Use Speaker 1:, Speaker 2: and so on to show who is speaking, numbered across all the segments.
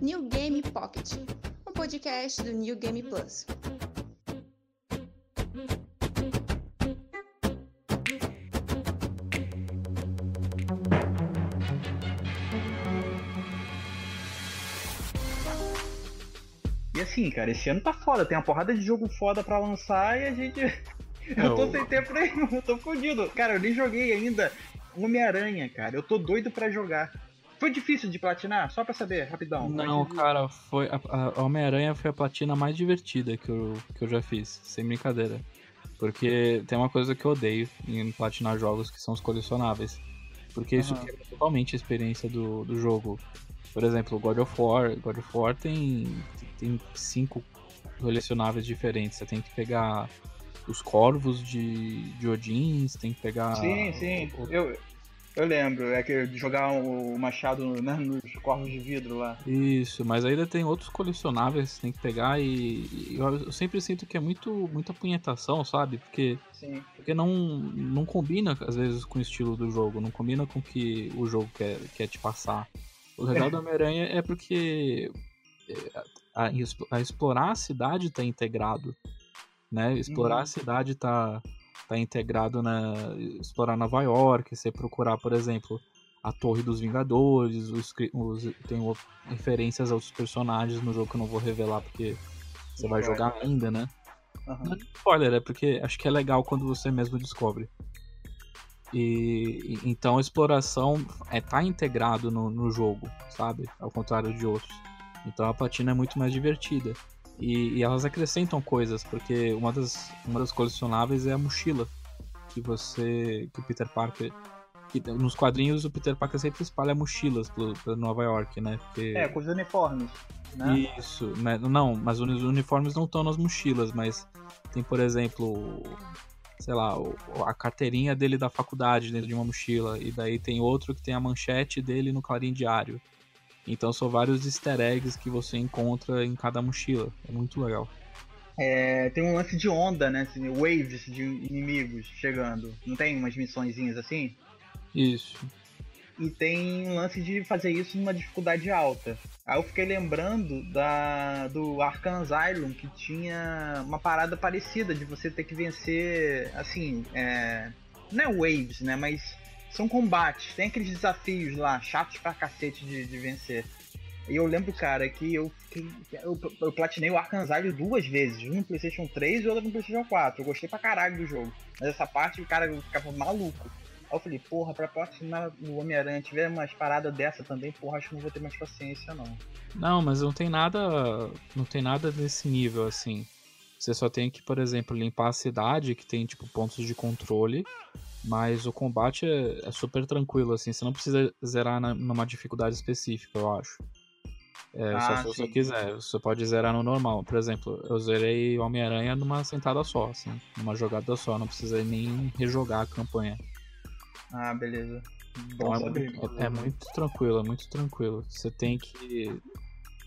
Speaker 1: New Game Pocket, um podcast do New Game Plus.
Speaker 2: E assim, cara, esse ano tá foda, tem uma porrada de jogo foda pra lançar e a gente. Eu tô
Speaker 3: É,
Speaker 2: sem tempo nenhum, eu tô fodido. Cara, eu nem joguei ainda Homem-Aranha, cara. Eu tô doido pra jogar. Foi difícil de platinar? Só pra saber, rapidão.
Speaker 3: Não, cara, foi a, a Homem-Aranha foi a platina mais divertida que eu, que eu já fiz, sem brincadeira. Porque tem uma coisa que eu odeio em platinar jogos que são os colecionáveis. Porque isso
Speaker 2: Aham.
Speaker 3: quebra totalmente a experiência do, do jogo. Por exemplo, God of War. God of War tem, tem cinco colecionáveis diferentes. Você tem que pegar os corvos de, de Odin, você tem que pegar.
Speaker 2: Sim, sim.
Speaker 3: o-
Speaker 2: Eu, eu lembro. É que de jogar o machado né, nos corvos de vidro lá.
Speaker 3: Isso, mas ainda tem outros colecionáveis que você tem que pegar e, e eu, eu sempre sinto que é muito muita punhetação, sabe? Porque,
Speaker 2: Sim.
Speaker 3: porque não, não combina, às vezes, com o estilo do jogo, não combina com o que o jogo quer, quer te passar. O legal do Homem-Aranha é porque é, a, a a explorar a cidade tá integrado, né? Explorar
Speaker 2: Uhum.
Speaker 3: a cidade tá, tá integrado na... Explorar Nova York, você procurar, por exemplo, a Torre dos Vingadores, os, os- tem referências a outros personagens no jogo que eu não vou revelar porque você vai jogar ainda, né?
Speaker 2: Aham.
Speaker 3: Não é spoiler, é porque acho que é legal quando você mesmo descobre. E e- então a exploração é tá integrado no, no jogo, sabe? Ao contrário de outros. Então a platina é muito mais divertida. E, e elas acrescentam coisas, porque uma das, uma das colecionáveis é a mochila que você. que o Peter Parker. que nos quadrinhos o Peter Parker sempre espalha mochilas pelo Nova York, né? Porque...
Speaker 2: É, com os uniformes. Né?
Speaker 3: Isso, né? não, mas os uniformes não estão nas mochilas, mas tem, por exemplo, sei lá, a carteirinha dele da faculdade dentro de uma mochila, e daí tem outro que tem a manchete dele no Clarim Diário. Então são vários easter eggs que você encontra em cada mochila. É muito legal.
Speaker 2: É, tem um lance de onda, né? assim, Waves de inimigos chegando. Não tem umas missõezinhas assim?
Speaker 3: Isso.
Speaker 2: E tem um lance de fazer isso numa dificuldade alta. Aí eu fiquei lembrando da do Arkham Asylum, que tinha uma parada parecida de você ter que vencer, assim, é, não é waves, né, mas são combates, tem aqueles desafios lá, chatos pra cacete de, de vencer. E eu lembro, cara, que eu, fiquei- eu, eu platinei o Asylum duas vezes, um no Playstation 3 e outro no Playstation 4. Eu gostei pra caralho do jogo. Mas essa parte, o cara ficava maluco. Aí eu falei, porra, pra platinar no Homem-Aranha tiver umas paradas dessa também, porra, acho que não vou ter mais paciência, não.
Speaker 3: Não, mas não tem nada. Não tem nada desse nível, assim. Você só tem que, por exemplo, limpar a cidade, que tem, tipo, pontos de controle. Mas o combate é, é super tranquilo, assim. Você não precisa zerar na- numa dificuldade específica, eu acho. É, só
Speaker 2: Ah,
Speaker 3: se você
Speaker 2: sim.
Speaker 3: quiser. Você pode zerar no normal. Por exemplo, eu zerei Homem-Aranha numa sentada só, assim. Numa jogada só. Não precisei nem rejogar a campanha.
Speaker 2: Ah, beleza.
Speaker 3: Então
Speaker 2: Bom
Speaker 3: é, muito- é muito tranquilo, é muito tranquilo. Você tem que.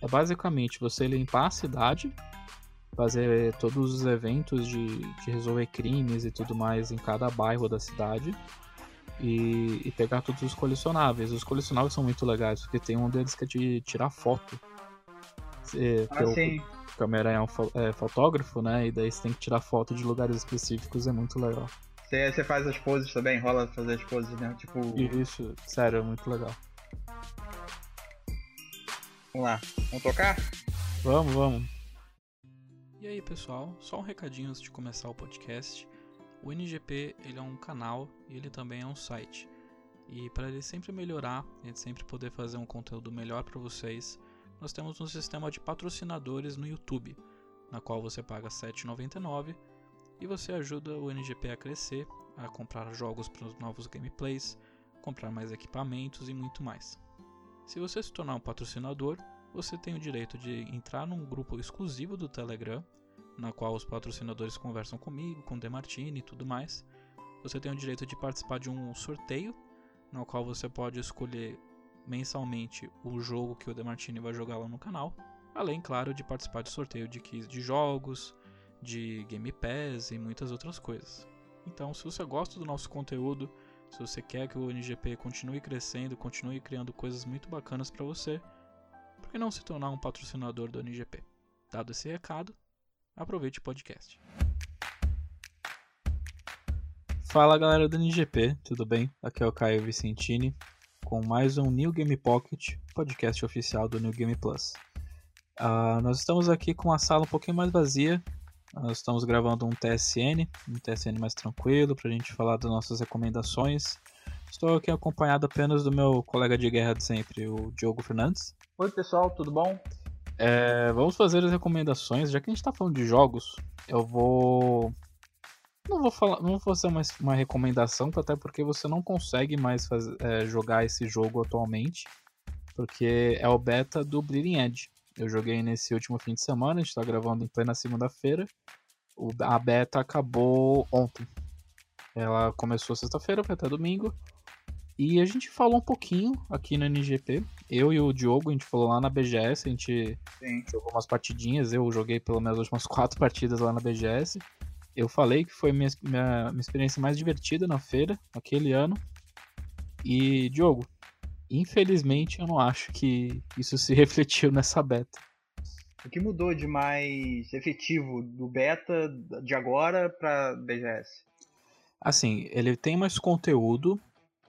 Speaker 3: É basicamente você limpar a cidade, fazer todos os eventos de, de resolver crimes e tudo mais em cada bairro da cidade. E, e pegar todos os colecionáveis. Os colecionáveis são muito legais, porque tem um deles que é de tirar foto. Você,
Speaker 2: Ah, sim.
Speaker 3: o Câmera é um é, fotógrafo, né? E daí você tem que tirar foto de lugares específicos, é muito legal.
Speaker 2: Você, você faz as poses também? Rola fazer as poses, né? Tipo,
Speaker 3: Isso, sério, é muito legal.
Speaker 2: vamos lá. Vamos tocar?
Speaker 3: Vamos, vamos. E aí, pessoal, só um recadinho antes de começar o podcast. O NGP, ele é um canal e ele também é um site. E para ele sempre melhorar, gente sempre poder fazer um conteúdo melhor para vocês, nós temos um sistema de patrocinadores no YouTube, na qual você paga R$ 7,99 e você ajuda o NGP a crescer, a comprar jogos para os novos gameplays, comprar mais equipamentos e muito mais. Se você se tornar um patrocinador, você tem o direito de entrar num grupo exclusivo do Telegram, na qual os patrocinadores conversam comigo, com o Demartini e tudo mais. Você tem o direito de participar de um sorteio, no qual você pode escolher mensalmente o jogo que o Demartini vai jogar lá no canal. Além, claro, de participar de sorteio de keys de jogos, de Game Pass e muitas outras coisas. Então, se você gosta do nosso conteúdo, Se você quer que o NGP continue crescendo, continue criando coisas muito bacanas para você, por que não se tornar um patrocinador do NGP? Dado esse recado, aproveite o podcast. Fala galera do NGP, tudo bem? Aqui é o Caio Vicentini com mais um New Game Pocket, podcast oficial do New Game Plus. Uh, nós estamos aqui com a sala um pouquinho mais vazia. Nós estamos gravando um TSN, um TSN mais tranquilo, para a gente falar das nossas recomendações. Estou aqui acompanhado apenas do meu colega de guerra de sempre, o Diogo Fernandes.
Speaker 2: Oi pessoal, tudo bom?
Speaker 3: É, vamos fazer as recomendações. Já que a gente está falando de jogos, eu vou. Não vou falar, não vou fazer uma, uma recomendação, até porque você não consegue mais fazer, é, jogar esse jogo atualmente, porque é o beta do Bleeding Edge. Eu joguei nesse último fim de semana, a gente tá gravando em plena segunda-feira. A beta acabou ontem. Ela começou sexta-feira, foi até domingo. E a gente falou um pouquinho aqui no NGP. Eu e o Diogo, a gente falou lá na BGS, a gente Sim. jogou umas partidinhas. Eu joguei pelo menos as últimas quatro partidas lá na BGS. Eu falei que foi minha, minha, minha experiência mais divertida na feira, aquele ano. E, Diogo, Infelizmente, eu não acho que isso se refletiu nessa beta.
Speaker 2: O que mudou de mais efetivo do beta de agora para BGS?
Speaker 3: Assim, ele tem mais conteúdo,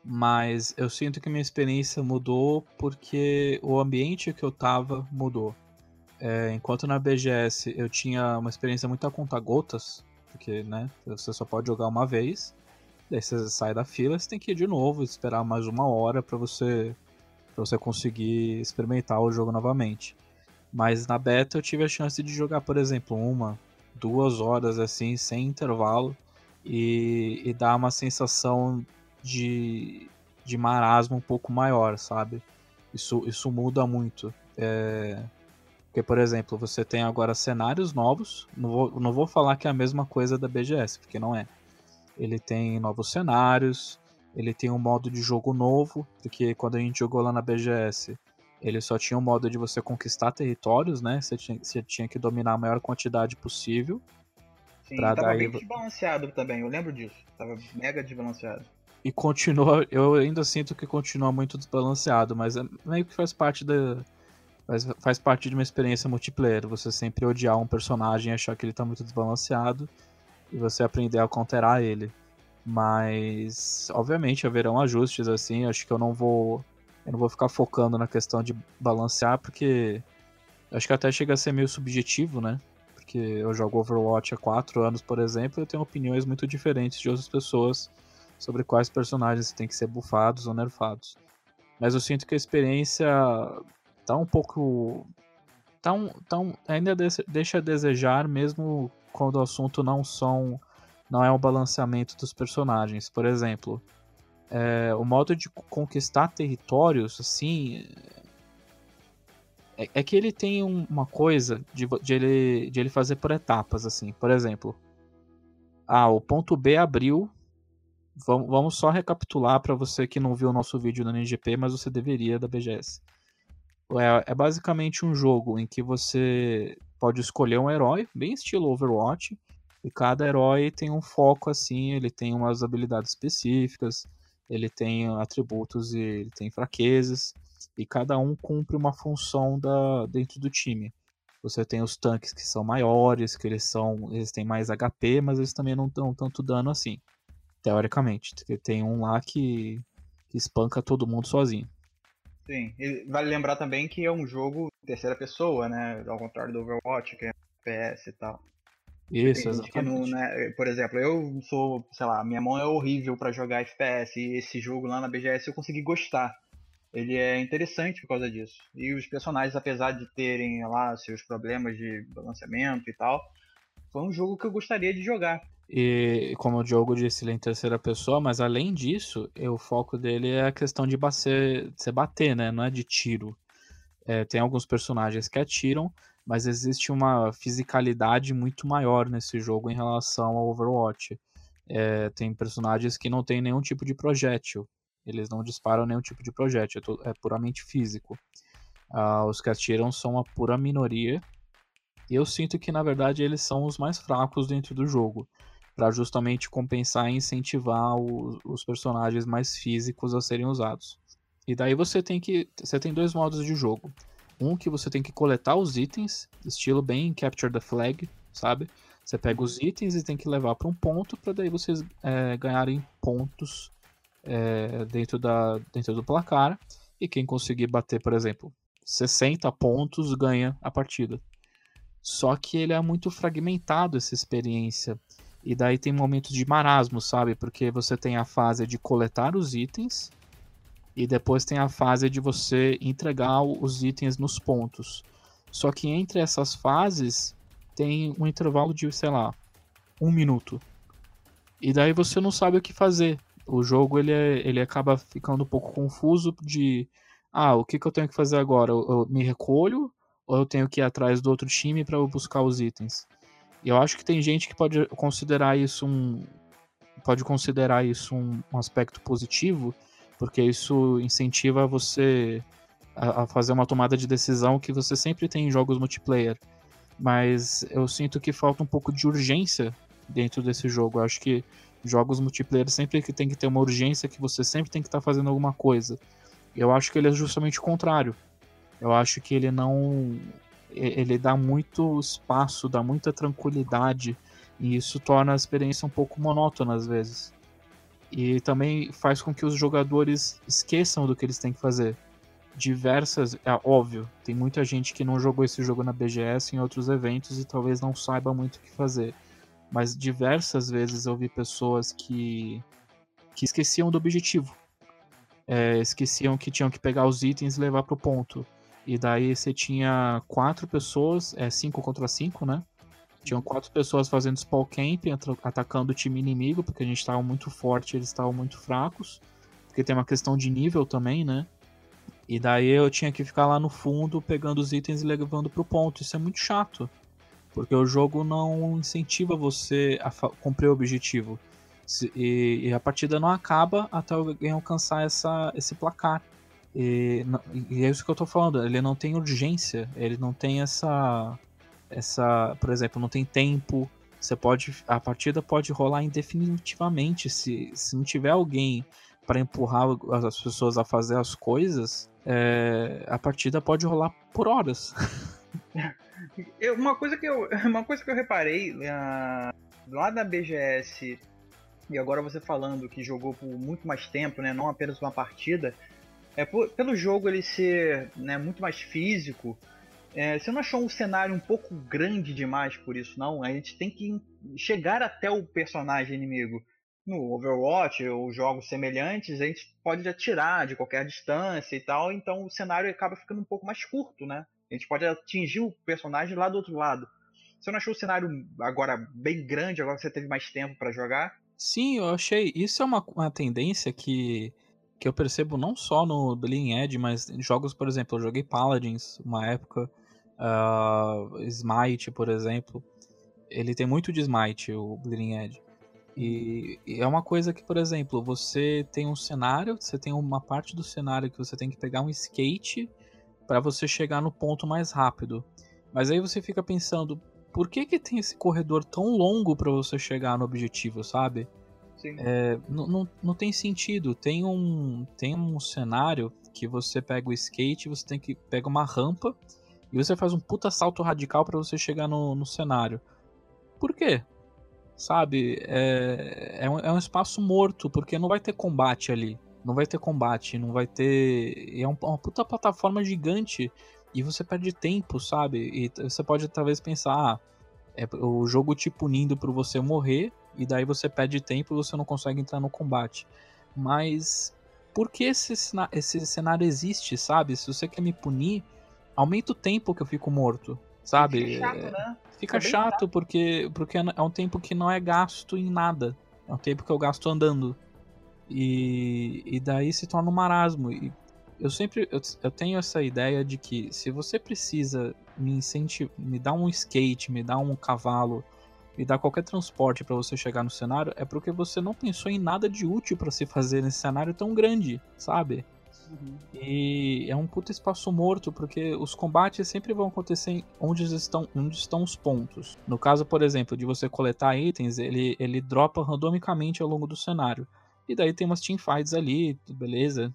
Speaker 3: mas eu sinto que minha experiência mudou porque o ambiente que eu tava mudou. É, enquanto na BGS eu tinha uma experiência muito a conta gotas, porque né, você só pode jogar uma vez. Daí você sai da fila, você tem que ir de novo, esperar mais uma hora para você para você conseguir experimentar o jogo novamente. Mas na beta eu tive a chance de jogar, por exemplo, uma, duas horas assim, sem intervalo, e, e dar uma sensação de, de marasmo um pouco maior, sabe? Isso, isso muda muito. É... Porque, por exemplo, você tem agora cenários novos. Não vou, não vou falar que é a mesma coisa da BGS, porque não é. Ele tem novos cenários, ele tem um modo de jogo novo, porque quando a gente jogou lá na BGS, ele só tinha um modo de você conquistar territórios, né? Você tinha, você tinha que dominar a maior quantidade possível.
Speaker 2: Sim, tava daí... bem desbalanceado também, eu lembro disso. Tava mega desbalanceado.
Speaker 3: E continua, eu ainda sinto que continua muito desbalanceado, mas é meio que faz parte da, Faz, faz, parte de uma experiência multiplayer. Você sempre odiar um personagem e achar que ele tá muito desbalanceado e você aprender a counterar ele. Mas, obviamente, haverão ajustes assim. Acho que eu não vou. Eu não vou ficar focando na questão de balancear, porque acho que até chega a ser meio subjetivo, né? Porque eu jogo Overwatch há 4 anos, por exemplo, e eu tenho opiniões muito diferentes de outras pessoas sobre quais personagens têm que ser bufados ou nerfados. Mas eu sinto que a experiência tá um pouco. Tá um, tá um, ainda deixa a desejar, mesmo quando o assunto não são não é um balanceamento dos personagens. Por exemplo, é, o modo de conquistar territórios, assim. É, é que ele tem um, uma coisa de, de, ele, de ele fazer por etapas, assim. Por exemplo, ah, o ponto B abriu. Vamos, vamos só recapitular para você que não viu o nosso vídeo no NGP, mas você deveria da BGS. É, é basicamente um jogo em que você pode escolher um herói, bem estilo Overwatch, e cada herói tem um foco assim, ele tem umas habilidades específicas, ele tem atributos e ele tem fraquezas, e cada um cumpre uma função da, dentro do time. Você tem os tanques que são maiores, que eles são. Eles têm mais HP, mas eles também não dão tanto dano assim. Teoricamente. Tem um lá que, que espanca todo mundo sozinho.
Speaker 2: Sim, e vale lembrar também que é um jogo terceira pessoa, né? Ao contrário do Overwatch, que é FPS e tal.
Speaker 3: Isso, exatamente.
Speaker 2: Não, né, por exemplo, eu sou, sei lá, minha mão é horrível para jogar FPS e esse jogo lá na BGS eu consegui gostar. Ele é interessante por causa disso. E os personagens, apesar de terem lá seus problemas de balanceamento e tal, foi um jogo que eu gostaria de jogar.
Speaker 3: E como o Diogo disse, ele é em terceira pessoa, mas além disso, o foco dele é a questão de você bater, né? Não é de tiro. É, tem alguns personagens que atiram, mas existe uma fisicalidade muito maior nesse jogo em relação ao Overwatch. É, tem personagens que não tem nenhum tipo de projétil, eles não disparam nenhum tipo de projétil, é, é puramente físico. Ah, os que atiram são uma pura minoria, e eu sinto que na verdade eles são os mais fracos dentro do jogo. Para justamente compensar e incentivar o, os personagens mais físicos a serem usados. E daí você tem que. Você tem dois modos de jogo. Um que você tem que coletar os itens, estilo bem Capture the Flag, sabe? Você pega os itens e tem que levar para um ponto para daí vocês é, ganharem pontos é, dentro, da, dentro do placar. E quem conseguir bater, por exemplo, 60 pontos ganha a partida. Só que ele é muito fragmentado essa experiência. E daí tem momentos de marasmo, sabe? Porque você tem a fase de coletar os itens e depois tem a fase de você entregar os itens nos pontos. Só que entre essas fases tem um intervalo de, sei lá, um minuto. E daí você não sabe o que fazer. O jogo ele, é, ele acaba ficando um pouco confuso de ah, o que, que eu tenho que fazer agora? Eu, eu me recolho ou eu tenho que ir atrás do outro time para buscar os itens? Eu acho que tem gente que pode considerar isso um pode considerar isso um, um aspecto positivo, porque isso incentiva você a, a, fazer uma tomada de decisão que você sempre tem em jogos multiplayer. Mas eu sinto que falta um pouco de urgência dentro desse jogo. Eu acho que jogos multiplayer sempre que tem que ter uma urgência que você sempre tem que estar tá fazendo alguma coisa. Eu acho que ele é justamente o contrário. Eu acho que ele não ele dá muito espaço, dá muita tranquilidade e isso torna a experiência um pouco monótona às vezes. E também faz com que os jogadores esqueçam do que eles têm que fazer. Diversas, é óbvio, tem muita gente que não jogou esse jogo na BGS em outros eventos e talvez não saiba muito o que fazer. Mas diversas vezes eu vi pessoas que que esqueciam do objetivo. É, esqueciam que tinham que pegar os itens e levar pro ponto. E daí você tinha quatro pessoas, é cinco contra cinco, né? Tinham quatro pessoas fazendo spawn camp, atacando o time inimigo, porque a gente estava muito forte eles estavam muito fracos. Porque tem uma questão de nível também, né? E daí eu tinha que ficar lá no fundo pegando os itens e levando pro ponto. Isso é muito chato. Porque o jogo não incentiva você a cumprir o objetivo. E, e, a partida não acaba até alguém alcançar essa, esse placar. E, e, é isso que eu tô falando, ele não tem urgência, ele não tem essa. essa por exemplo, não tem tempo. Você pode. A partida pode rolar indefinitivamente. Se, se não tiver alguém para empurrar as pessoas a fazer as coisas, é, a partida pode rolar por horas.
Speaker 2: eu, uma, coisa que eu, uma coisa que eu reparei uh, lá da BGS, e agora você falando que jogou por muito mais tempo, né, não apenas uma partida, é, por, pelo jogo ele ser né, muito mais físico, é, você não achou um cenário um pouco grande demais por isso, não? A gente tem que chegar até o personagem inimigo. No Overwatch ou jogos semelhantes, a gente pode atirar de qualquer distância e tal, então o cenário acaba ficando um pouco mais curto, né? A gente pode atingir o personagem lá do outro lado. Você não achou o cenário agora bem grande, agora que você teve mais tempo para jogar?
Speaker 3: Sim, eu achei. Isso é uma, uma tendência que que eu percebo não só no Bleeding Edge, mas em jogos, por exemplo, eu joguei Paladins uma época, uh, Smite, por exemplo, ele tem muito de Smite, o Bleeding Edge. E, e, é uma coisa que, por exemplo, você tem um cenário, você tem uma parte do cenário que você tem que pegar um skate para você chegar no ponto mais rápido. Mas aí você fica pensando, por que que tem esse corredor tão longo para você chegar no objetivo, sabe? É, não, não, não tem sentido. Tem um, tem um cenário que você pega o skate, você tem que pega uma rampa e você faz um puta salto radical para você chegar no, no cenário. Por quê? Sabe? É, é, um, é um espaço morto, porque não vai ter combate ali. Não vai ter combate, não vai ter. É um, uma puta plataforma gigante e você perde tempo, sabe? E você pode talvez pensar, ah, é o jogo te punindo por você morrer e daí você perde tempo e você não consegue entrar no combate. Mas por que esse, esse cenário existe, sabe? Se você quer me punir, aumenta o tempo que eu fico morto, sabe?
Speaker 2: Fica chato, né?
Speaker 3: Fica chato porque, porque é um tempo que não é gasto em nada. É um tempo que eu gasto andando. E, e daí se torna um marasmo. E eu sempre eu, eu tenho essa ideia de que se você precisa me incentivar, me dar um skate, me dar um cavalo, e dar qualquer transporte para você chegar no cenário é porque você não pensou em nada de útil para se fazer nesse cenário tão grande, sabe? Uhum. E é um puta espaço morto, porque os combates sempre vão acontecer onde estão, onde estão os pontos. No caso, por exemplo, de você coletar itens, ele, ele dropa randomicamente ao longo do cenário. E daí tem umas teamfights ali, beleza.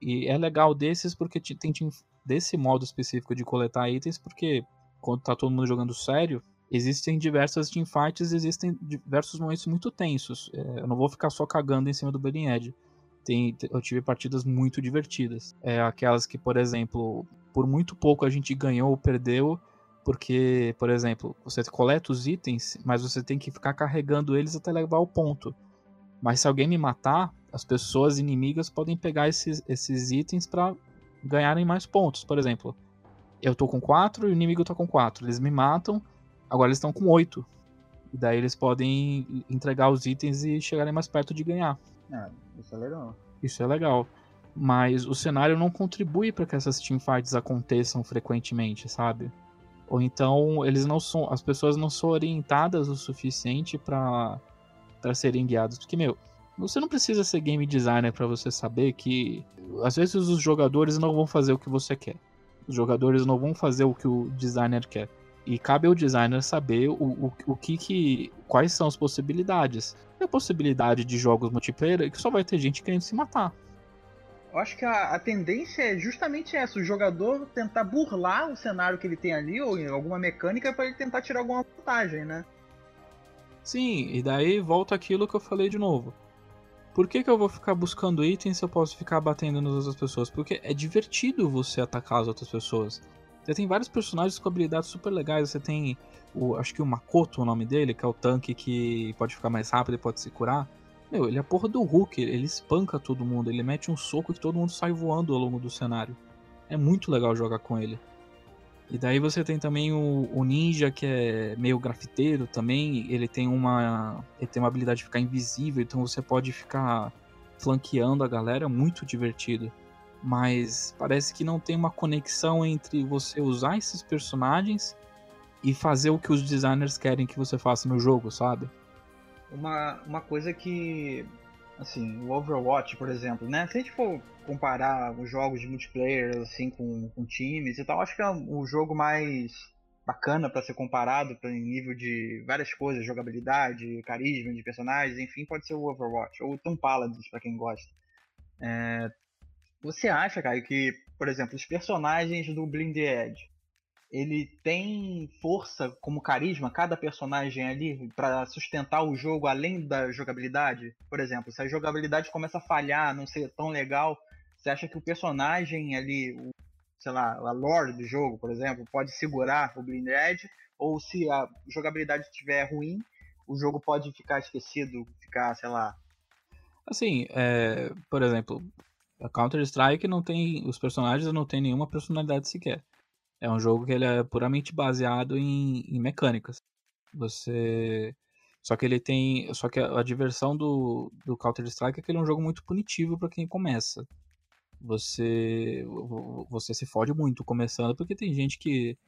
Speaker 3: E é legal desses porque tem team, desse modo específico de coletar itens, porque quando tá todo mundo jogando sério, existem diversas teamfights, existem diversos momentos muito tensos. É, eu não vou ficar só cagando em cima do Bleeding Edge. Tem, eu tive partidas muito divertidas. É aquelas que, por exemplo, por muito pouco a gente ganhou ou perdeu, porque, por exemplo, você coleta os itens, mas você tem que ficar carregando eles até levar o ponto. Mas se alguém me matar, as pessoas inimigas podem pegar esses, esses itens para ganharem mais pontos. Por exemplo, eu tô com 4 e o inimigo tá com 4. Eles me matam, Agora eles estão com 8. E daí eles podem entregar os itens e chegarem mais perto de ganhar.
Speaker 2: Ah, isso é legal.
Speaker 3: Isso é legal. Mas o cenário não contribui para que essas teamfights aconteçam frequentemente, sabe? Ou então eles não são, as pessoas não são orientadas o suficiente para para serem guiadas, porque meu, você não precisa ser game designer para você saber que às vezes os jogadores não vão fazer o que você quer. Os jogadores não vão fazer o que o designer quer. E cabe ao designer saber o, o, o que, que quais são as possibilidades. E a possibilidade de jogos multiplayer é que só vai ter gente querendo se matar.
Speaker 2: Eu acho que a, a, tendência é justamente essa: o jogador tentar burlar o cenário que ele tem ali, ou alguma mecânica, para ele tentar tirar alguma vantagem, né?
Speaker 3: Sim, e daí volta aquilo que eu falei de novo. Por que, que eu vou ficar buscando itens se eu posso ficar batendo nas outras pessoas? Porque é divertido você atacar as outras pessoas. Você tem vários personagens com habilidades super legais. Você tem, o, acho que o Makoto, o nome dele, que é o tanque que pode ficar mais rápido e pode se curar. Meu, ele é a porra do Hulk, ele espanca todo mundo, ele mete um soco que todo mundo sai voando ao longo do cenário. É muito legal jogar com ele. E daí você tem também o, o, ninja que é meio grafiteiro também. Ele tem uma ele tem uma habilidade de ficar invisível, então você pode ficar flanqueando a galera, é muito divertido mas parece que não tem uma conexão entre você usar esses personagens e fazer o que os designers querem que você faça no jogo, sabe?
Speaker 2: Uma, uma coisa que, assim, o Overwatch, por exemplo, né? Se a gente for comparar os jogos de multiplayer, assim, com, com times e tal, acho que é o jogo mais bacana para ser comparado em nível de várias coisas, jogabilidade, carisma de personagens, enfim, pode ser o Overwatch, ou o Tom Paladins, para quem gosta. É, você acha, cara, que, por exemplo, os personagens do Blind Edge, ele tem força como carisma, cada personagem ali, para sustentar o jogo além da jogabilidade? Por exemplo, se a jogabilidade começa a falhar, não ser tão legal, você acha que o personagem ali, o, sei lá, a lore do jogo, por exemplo, pode segurar o Blind Edge? Ou se a jogabilidade estiver ruim, o jogo pode ficar esquecido, ficar, sei lá.
Speaker 3: Assim, é, por exemplo, a Counter-Strike não tem. Os personagens não tem nenhuma personalidade sequer. É um jogo que ele é puramente baseado em, em mecânicas. Você. Só que ele tem. Só que a, a diversão do, do Counter-Strike é que ele é um jogo muito punitivo para quem começa. Você. Você se fode muito começando, porque tem gente que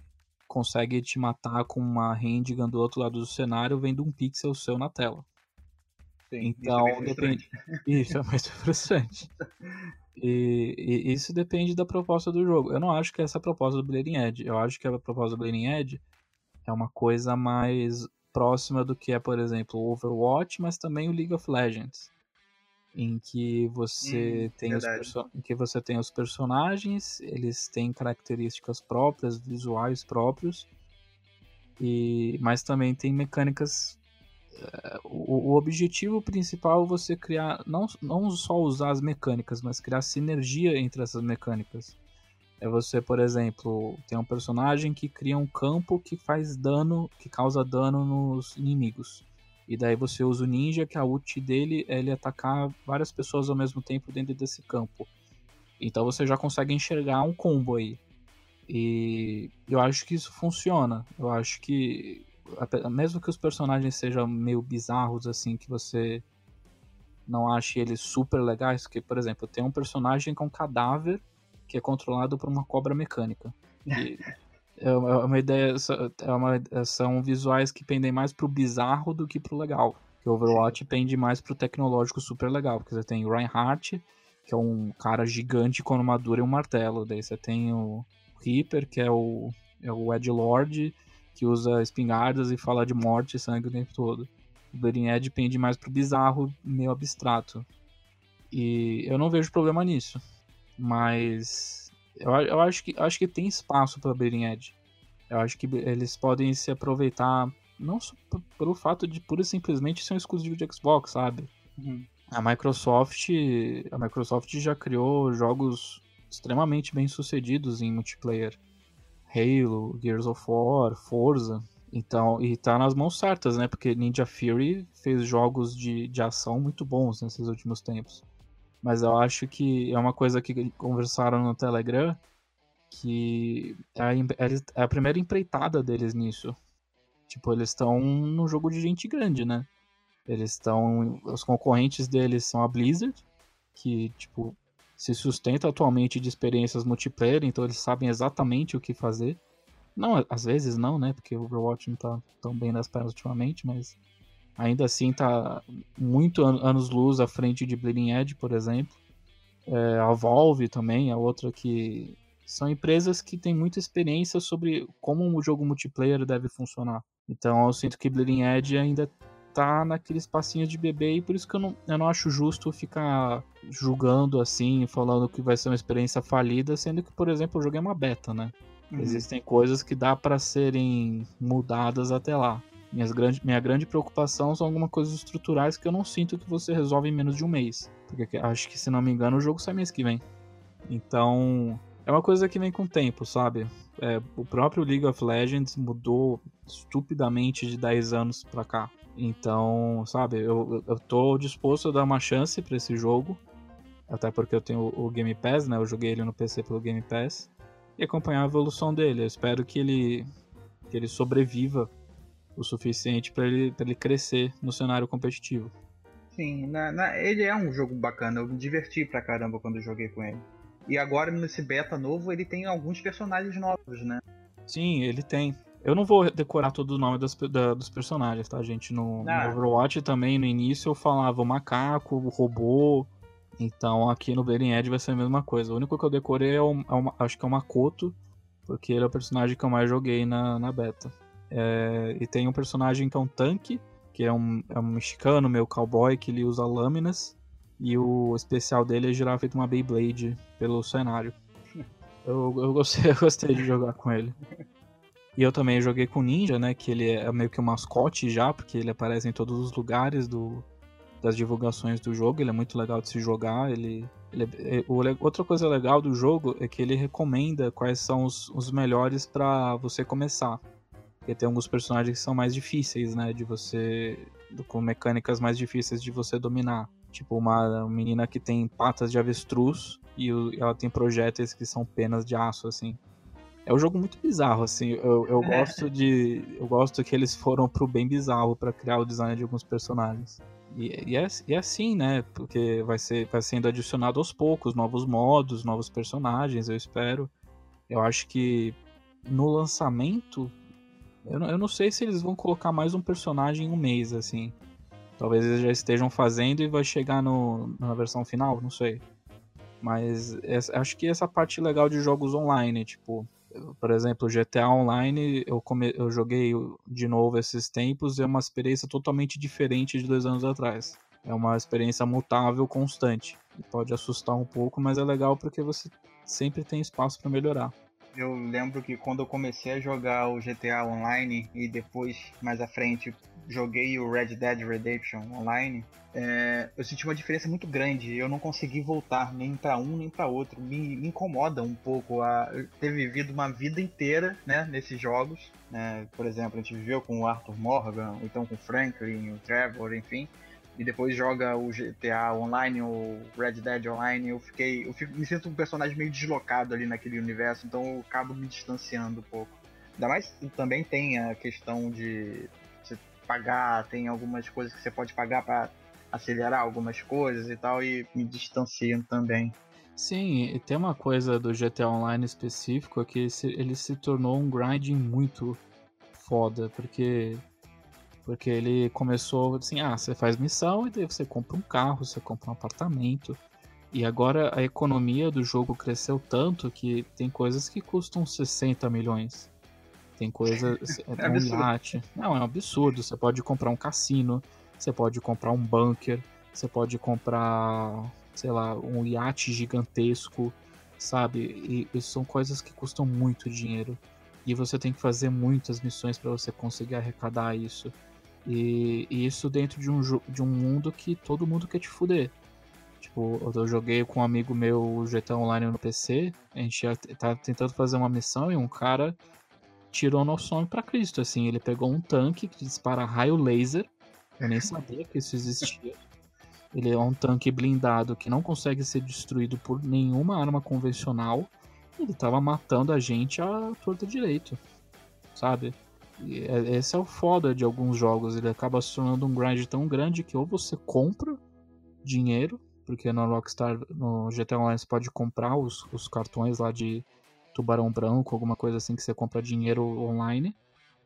Speaker 3: consegue te matar com uma handgun do outro lado do cenário vendo um pixel seu na tela.
Speaker 2: Sim, então, isso é
Speaker 3: depende. Isso é muito frustrante. E, e, isso depende da proposta do jogo. Eu não acho que essa é a proposta do Bleeding Edge. Eu acho que a proposta do Bleeding Edge é uma coisa mais próxima do que é, por exemplo, o Overwatch, mas também o League of Legends. Em que você hum, tem os em que você tem os personagens, eles têm características próprias, visuais próprios, e mas também tem mecânicas o, objetivo principal é você criar, não, não só usar as mecânicas, mas criar sinergia entre essas mecânicas. É você, por exemplo, tem um personagem que cria um campo que faz dano, que causa dano nos inimigos. E daí você usa o ninja, que a ult dele é ele atacar várias pessoas ao mesmo tempo dentro desse campo. Então você já consegue enxergar um combo aí. E eu acho que isso funciona. Eu acho que mesmo que os personagens sejam meio bizarros, assim, que você não ache eles super legais, que, por exemplo, tem um personagem com um cadáver que é controlado por uma cobra mecânica. É, é uma ideia, é uma, são visuais que pendem mais pro bizarro do que pro legal. Que Overwatch pende mais pro tecnológico super legal, porque você tem o Reinhardt, que é um cara gigante com armadura e um martelo. Daí você tem o Reaper, que é o, é o Ed Lord, que usa espingardas e fala de morte e sangue o tempo todo. O Bleeding Edge pende mais pro bizarro, meio abstrato. E eu não vejo problema nisso. Mas eu, eu acho, que, acho que tem espaço para Bleeding Edge. Eu acho que eles podem se aproveitar não só pelo fato de pura e simplesmente ser um exclusivo de Xbox, sabe? Uhum. A Microsoft, a Microsoft já criou jogos extremamente bem sucedidos em multiplayer. Halo, Gears of War, Forza. Então, e tá nas mãos certas, né? Porque Ninja Fury fez jogos de, de ação muito bons nesses últimos tempos. Mas eu acho que é uma coisa que conversaram no Telegram que é a, é primeira empreitada deles nisso. Tipo, eles estão no jogo de gente grande, né? Eles estão. Os concorrentes deles são a Blizzard, que, tipo, se sustenta atualmente de experiências multiplayer, então eles sabem exatamente o que fazer. Não, às vezes não, né? Porque o Overwatch não tá tão bem nas pernas ultimamente, mas ainda assim tá muito an anos luz à frente de Bleeding Edge, por exemplo. É, a Valve também é outra que são empresas que têm muita experiência sobre como um jogo multiplayer deve funcionar. Então eu sinto que Bleeding Edge ainda tá naquele espacinho de bebê e por isso que eu não, eu não acho justo ficar julgando assim, falando que vai ser uma experiência falida, sendo que, por exemplo, o jogo é uma beta, né? Uhum. Existem coisas que dá para serem mudadas até lá. Minhas grande, minha grande preocupação são algumas coisas estruturais que eu não sinto que você resolve em menos de um mês. Porque acho que, se não me engano, o jogo sai mês que vem. Então, é uma coisa que vem com o tempo, sabe? É, o próprio League of Legends mudou estupidamente de 10 anos pra cá. Então, sabe, eu, eu tô disposto a dar uma chance para esse jogo. Até porque eu tenho o Game Pass, né? Eu joguei ele no PC pelo Game Pass. E acompanhar a evolução dele. Eu espero que ele, que ele sobreviva o suficiente para ele, pra ele crescer no cenário competitivo.
Speaker 2: Sim, na, na, ele é um jogo bacana. Eu me diverti pra caramba quando joguei com ele. E agora nesse beta novo ele tem alguns personagens novos, né?
Speaker 3: Sim, ele tem. Eu não vou decorar todo o nome das, da, dos personagens, tá, gente? No, no, ah. Overwatch também, no início, eu falava o macaco, o robô. Então aqui no Bleeding Edge vai ser a mesma coisa. O único que eu decorei é, o, é uma, acho que é o Makoto, porque ele é o personagem que eu mais joguei na, na beta. É, e tem um personagem que é um tanque, que é um, é um mexicano, meu cowboy, que ele usa lâminas. E o especial dele é girar feito uma Beyblade pelo cenário. Eu, eu, gostei, eu gostei de jogar com ele. E eu também joguei com o Ninja, né? Que ele é meio que um mascote já, porque ele aparece em todos os lugares do, das divulgações do jogo. Ele é muito legal de se jogar. Ele, ele é, o, outra coisa legal do jogo é que ele recomenda quais são os, os melhores para você começar. Porque tem alguns personagens que são mais difíceis, né? De você. com mecânicas mais difíceis de você dominar. Tipo, uma menina que tem patas de avestruz e ela tem projéteis que são penas de aço, assim. É um jogo muito bizarro, assim. Eu, eu é. gosto de. Eu gosto que eles foram pro bem bizarro para criar o design de alguns personagens. E, e, é, e é assim, né? Porque vai, ser, vai sendo adicionado aos poucos novos modos, novos personagens, eu espero. Eu acho que no lançamento. Eu não, eu não sei se eles vão colocar mais um personagem em um mês, assim. Talvez eles já estejam fazendo e vai chegar no, na versão final, não sei. Mas essa, acho que essa parte legal de jogos online, tipo, por exemplo, GTA Online, eu, come, eu joguei de novo esses tempos e é uma experiência totalmente diferente de dois anos atrás. É uma experiência mutável, constante. Pode assustar um pouco, mas é legal porque você sempre tem espaço para melhorar.
Speaker 2: Eu lembro que quando eu comecei a jogar o GTA Online e depois, mais à frente, joguei o Red Dead Redemption Online, é, eu senti uma diferença muito grande. Eu não consegui voltar nem para um nem para outro. Me, me, incomoda um pouco a ter vivido uma vida inteira né, nesses jogos. Né? Por exemplo, a gente viveu com o Arthur Morgan, ou então com o Franklin, o Trevor, enfim. E depois joga o GTA Online, o Red Dead Online. Eu fiquei, eu fico, me sinto um personagem meio deslocado ali naquele universo, então eu acabo me distanciando um pouco. Ainda mais também tem a questão de pagar, tem algumas coisas que você pode pagar para acelerar algumas coisas e tal, e me distanciam também.
Speaker 3: Sim, e tem uma coisa do GTA Online específico é que ele se tornou um grinding muito foda, porque porque ele começou assim, ah, você faz missão e daí você compra um carro, você compra um apartamento. E agora a economia do jogo cresceu tanto que tem coisas que custam 60 milhões. Tem coisas. É, é um iate. Não, é um absurdo. Você pode comprar um cassino, você pode comprar um bunker, você pode comprar, sei lá, um iate gigantesco, sabe? E, e são coisas que custam muito dinheiro. E você tem que fazer muitas missões para você conseguir arrecadar isso. E, e, isso dentro de um, de um mundo que todo mundo quer te fuder. Tipo, eu joguei com um amigo meu o GTA Online no PC, a gente tá tentando fazer uma missão e um cara sonho para Cristo, assim, ele pegou um tanque que dispara raio laser, eu nem sabia que isso existia. Ele é um tanque blindado que não consegue ser destruído por nenhuma arma convencional. Ele tava matando a gente à torta direito, sabe? E é, esse é o foda de alguns jogos. Ele acaba se tornando um grind tão grande que ou você compra dinheiro, porque no Rockstar, no GTA Online você pode comprar os, os cartões lá de tubarão branco, alguma coisa assim que você compra dinheiro online,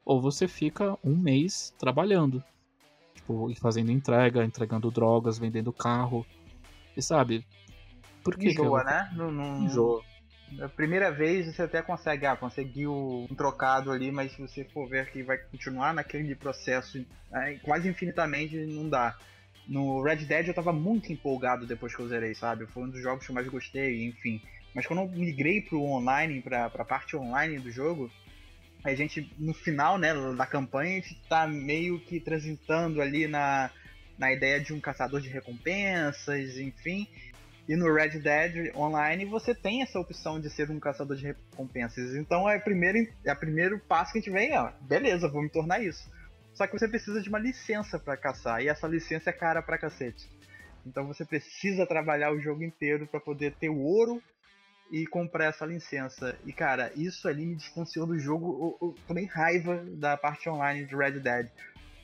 Speaker 3: ou você fica um mês trabalhando, tipo, fazendo entrega, entregando drogas, vendendo carro, e sabe?
Speaker 2: Por que Enjoa, que eu... né? Não, não... Enjoa. A primeira vez você até consegue, ah, conseguiu um trocado ali, mas se você for ver que vai continuar naquele processo é, quase infinitamente, não dá. No Red Dead eu tava muito empolgado depois que eu zerei, sabe? Foi um dos jogos que eu mais gostei, enfim. Mas quando eu migrei pro online, pra, pra parte online do jogo, a gente, no final, né, da campanha, a gente tá meio que transitando ali na, na ideia de um caçador de recompensas, enfim. E no Red Dead Online você tem essa opção de ser um caçador de recompensas. Então é o primeiro, é o primeiro passo que a gente vem, ó, beleza, vou me tornar isso. Só que você precisa de uma licença para caçar, e essa licença é cara pra cacete. Então você precisa trabalhar o jogo inteiro para poder ter o ouro e comprar essa licença. E cara, isso ali me distanciou do jogo. Eu, eu tomei raiva da parte online de Red Dead.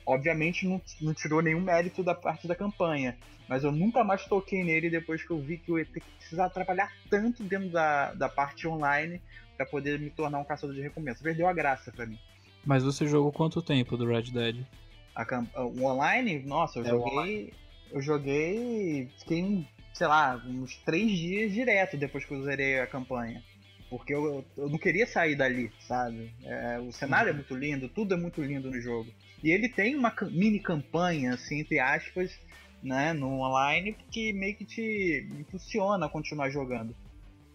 Speaker 2: Obviamente não, não tirou nenhum mérito da parte da campanha, mas eu nunca mais toquei nele depois que eu vi que eu ia ter que precisar trabalhar tanto dentro da, da parte online para poder me tornar um caçador de recompensa. Perdeu a graça para mim.
Speaker 3: Mas você jogou quanto tempo do Red Dead?
Speaker 2: A, o online? Nossa, eu é joguei. Eu joguei. Fiquei sei lá, uns três dias direto depois que eu zerei a campanha. Porque eu, eu não queria sair dali, sabe? É, o cenário é uhum. muito lindo, tudo é muito lindo no jogo. E ele tem uma mini campanha, assim, entre aspas, né, no online, que meio que te impulsiona a continuar jogando.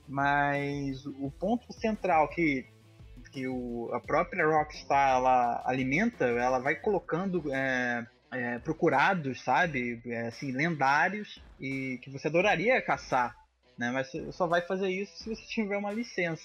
Speaker 2: Mas o ponto central que, que o, a própria Rockstar ela alimenta, ela vai colocando é, é, procurados, sabe? É, assim, lendários e que você adoraria caçar, né? Mas você só vai fazer isso se você tiver uma licença,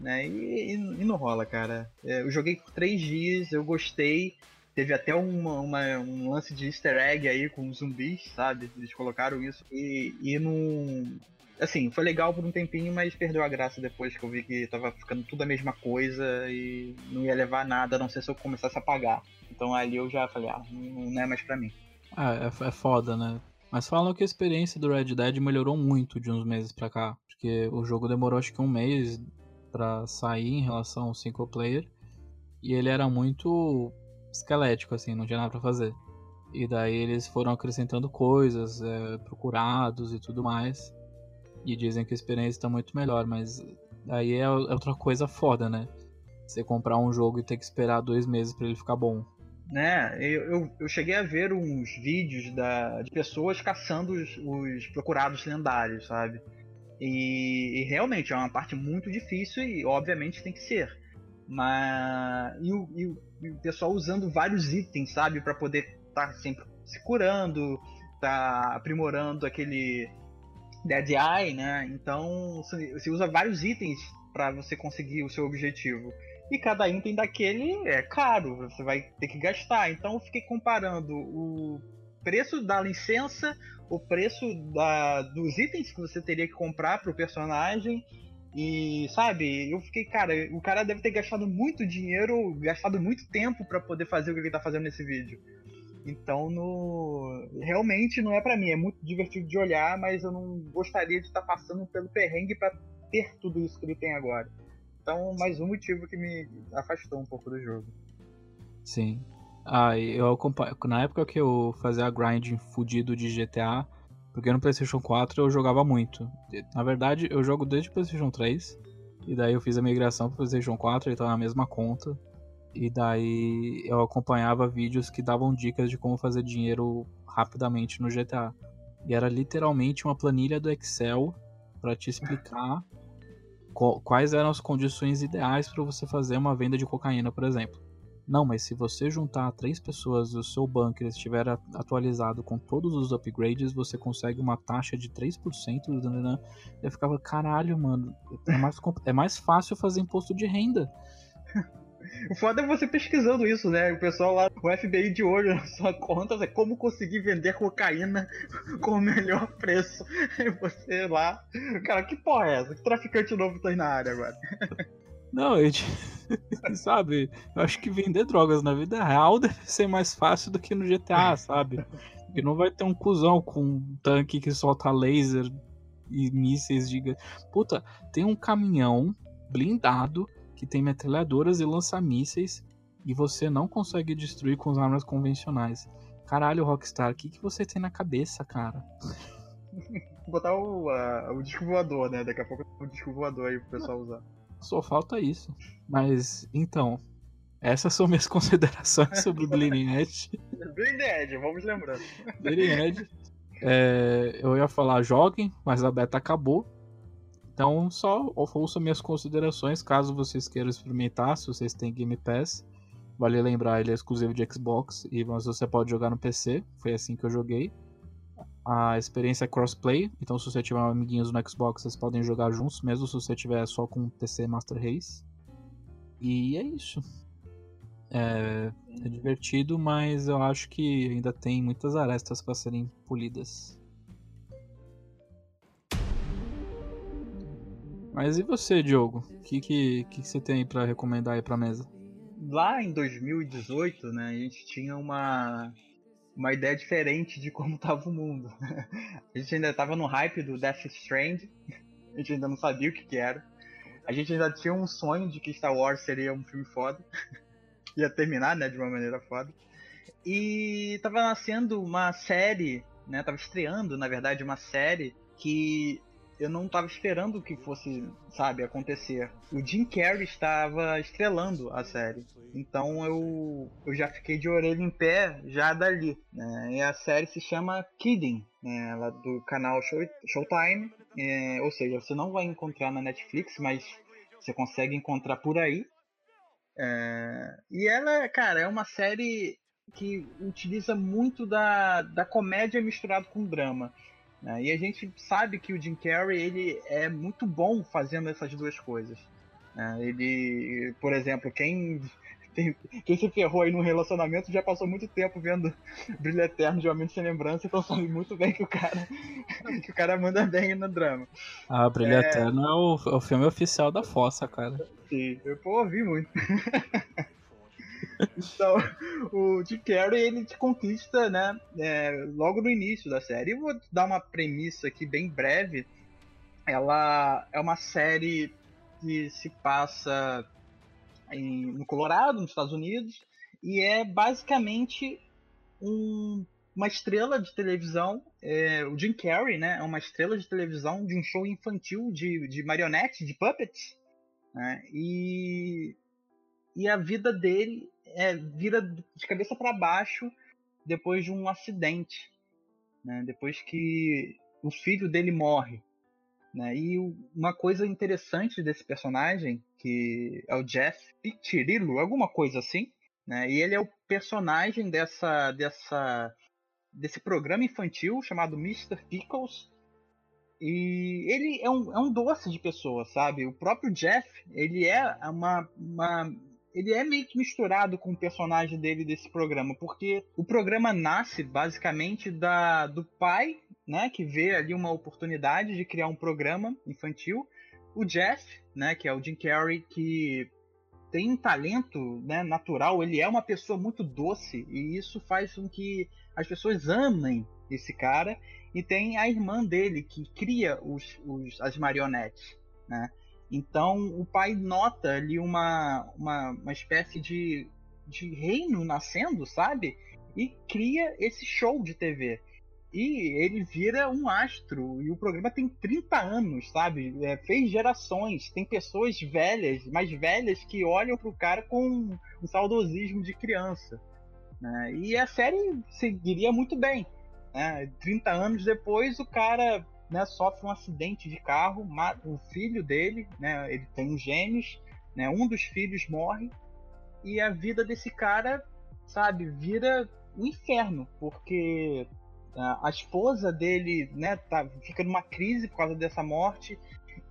Speaker 2: né? E, e, e não rola, cara. É, eu joguei por três dias, eu gostei. Teve até uma, uma, um lance de easter egg aí com zumbis, sabe? Eles colocaram isso e, e não. Assim, foi legal por um tempinho, mas perdeu a graça depois que eu vi que tava ficando tudo a mesma coisa e não ia levar nada, a não ser se eu começasse a pagar. Então ali eu já falei, ah, não é mais pra mim.
Speaker 3: Ah, é, é foda, né? Mas falam que a experiência do Red Dead melhorou muito de uns meses pra cá. Porque o jogo demorou acho que um mês para sair em relação ao single player. E ele era muito esquelético, assim, não tinha nada pra fazer. E daí eles foram acrescentando coisas, é, procurados e tudo mais. E dizem que a experiência está muito melhor, mas aí é, é outra coisa foda, né? Você comprar um jogo e ter que esperar dois meses para ele ficar bom
Speaker 2: né? Eu, eu, eu, cheguei a ver uns vídeos da, de pessoas caçando os, os procurados lendários, sabe? E, e, realmente é uma parte muito difícil e obviamente tem que ser. Mas e o, e o, e o pessoal usando vários itens, sabe, para poder estar tá sempre se curando, tá aprimorando aquele Dead Eye, né? Então você usa vários itens para você conseguir o seu objetivo e cada item daquele é caro, você vai ter que gastar. Então eu fiquei comparando o preço da licença, o preço da, dos itens que você teria que comprar para o personagem. E sabe, eu fiquei, cara, o cara deve ter gastado muito dinheiro, gastado muito tempo para poder fazer o que ele tá fazendo nesse vídeo. Então, no... realmente não é para mim. É muito divertido de olhar, mas eu não gostaria de estar passando pelo perrengue para ter tudo isso que ele tem agora. Então, mais um motivo que me afastou um pouco do jogo.
Speaker 3: Sim. Ah, eu acompanho. Na época que eu fazia grind fudido de GTA, Porque no PlayStation 4 eu jogava muito. Na verdade, eu jogo desde o PlayStation 3. E daí eu fiz a migração pro PlayStation 4, ele tá na mesma conta. E daí eu acompanhava vídeos que davam dicas de como fazer dinheiro rapidamente no GTA. E era literalmente uma planilha do Excel para te explicar quais eram as condições ideais para você fazer uma venda de cocaína, por exemplo. Não, mas se você juntar três pessoas e o seu bunker estiver atualizado com todos os upgrades, você consegue uma taxa de 3%. Eu ficava, caralho, mano, é mais, é mais fácil fazer imposto de renda.
Speaker 2: O foda é você pesquisando isso, né? O pessoal lá, o FBI de olho na sua conta, é como conseguir vender cocaína com o melhor preço. E você lá, cara, que porra é essa? Que traficante novo tá aí na área agora?
Speaker 3: Não, eu, sabe, eu acho que vender drogas na vida real deve ser mais fácil do que no GTA, sabe? Porque não vai ter um cuzão com um tanque que solta laser e mísseis gigantes. Puta, tem um caminhão blindado que tem metralhadoras e lança-mísseis e você não consegue destruir com as armas convencionais. Caralho, Rockstar, o que, que você tem na cabeça, cara?
Speaker 2: Botar o, uh, o disco voador, né? Daqui a pouco o disco voador aí pro pessoal usar.
Speaker 3: Só falta isso. Mas, então, essas são minhas considerações sobre o Bleeding Edge.
Speaker 2: Bleeding Edge, vamos lembrando.
Speaker 3: Bleeding Edge. É, eu ia falar joguem, mas a beta acabou. Então, só ouçam minhas considerações caso vocês queiram experimentar, se vocês têm Game Pass. Vale lembrar, ele é exclusivo de Xbox, e mas você pode jogar no PC. Foi assim que eu joguei. A experiência é crossplay, então se você tiver amiguinhos no Xbox, vocês podem jogar juntos, mesmo se você tiver só com PC Master Race. E é isso. É, é divertido, mas eu acho que ainda tem muitas arestas para serem polidas. Mas e você, Diogo? O que, que, que você tem para recomendar aí pra mesa?
Speaker 2: Lá em 2018, né, a gente tinha uma, uma ideia diferente de como tava o mundo. A gente ainda tava no hype do Death Strand, a gente ainda não sabia o que, que era. A gente ainda tinha um sonho de que Star Wars seria um filme foda. Ia terminar, né, de uma maneira foda. E tava nascendo uma série, né, tava estreando, na verdade, uma série que eu não estava esperando que fosse, sabe, acontecer. O Jim Carrey estava estrelando a série. Então eu, eu já fiquei de orelha em pé já dali. Né? E a série se chama Kidding, né? ela do canal Show, Showtime. É, ou seja, você não vai encontrar na Netflix, mas você consegue encontrar por aí. É, e ela, cara, é uma série que utiliza muito da, da comédia misturado com drama. Né? E a gente sabe que o Jim Carrey ele é muito bom fazendo essas duas coisas. Né? Ele, por exemplo, quem tem, quem se ferrou aí no relacionamento já passou muito tempo vendo Brilho Eterno de Homem Sem Lembrança, então sabe muito bem que o cara que o cara manda bem no drama.
Speaker 3: Ah, Brilho é... Eterno é o, é o filme oficial da Fossa, cara.
Speaker 2: Sim, eu ouvi muito. então, o Jim Carrey ele te conquista, né? É, logo no início da série. Eu vou dar uma premissa aqui bem breve. Ela é uma série que se passa em, no Colorado, nos Estados Unidos, e é basicamente um, uma estrela de televisão. É, o Jim Carrey, né? É uma estrela de televisão de um show infantil de, de marionetes, de puppets. Né, e, e a vida dele é, vira de cabeça para baixo depois de um acidente, né? depois que o filho dele morre. Né? E uma coisa interessante desse personagem, que é o Jeff Pitirilo, alguma coisa assim, né? e ele é o personagem dessa, dessa, desse programa infantil chamado Mr. Pickles, e ele é um, é um doce de pessoa, sabe? O próprio Jeff, ele é uma, uma ele é meio que misturado com o personagem dele desse programa, porque o programa nasce basicamente da do pai, né, que vê ali uma oportunidade de criar um programa infantil, o Jeff, né, que é o Jim Carrey, que tem um talento né, natural, ele é uma pessoa muito doce e isso faz com que as pessoas amem esse cara. E tem a irmã dele que cria os, os as marionetes, né? Então o pai nota ali uma, uma, uma espécie de, de reino nascendo, sabe? E cria esse show de TV. E ele vira um astro. E o programa tem 30 anos, sabe? É, fez gerações. Tem pessoas velhas, mais velhas, que olham pro cara com um saudosismo de criança. Né? E a série seguiria muito bem. Né? 30 anos depois, o cara né, sofre um acidente de carro, o filho dele, né, ele tem gêmeos, né, um dos filhos morre, e a vida desse cara, sabe, vira um inferno, porque a esposa dele, né, tá, fica numa crise por causa dessa morte.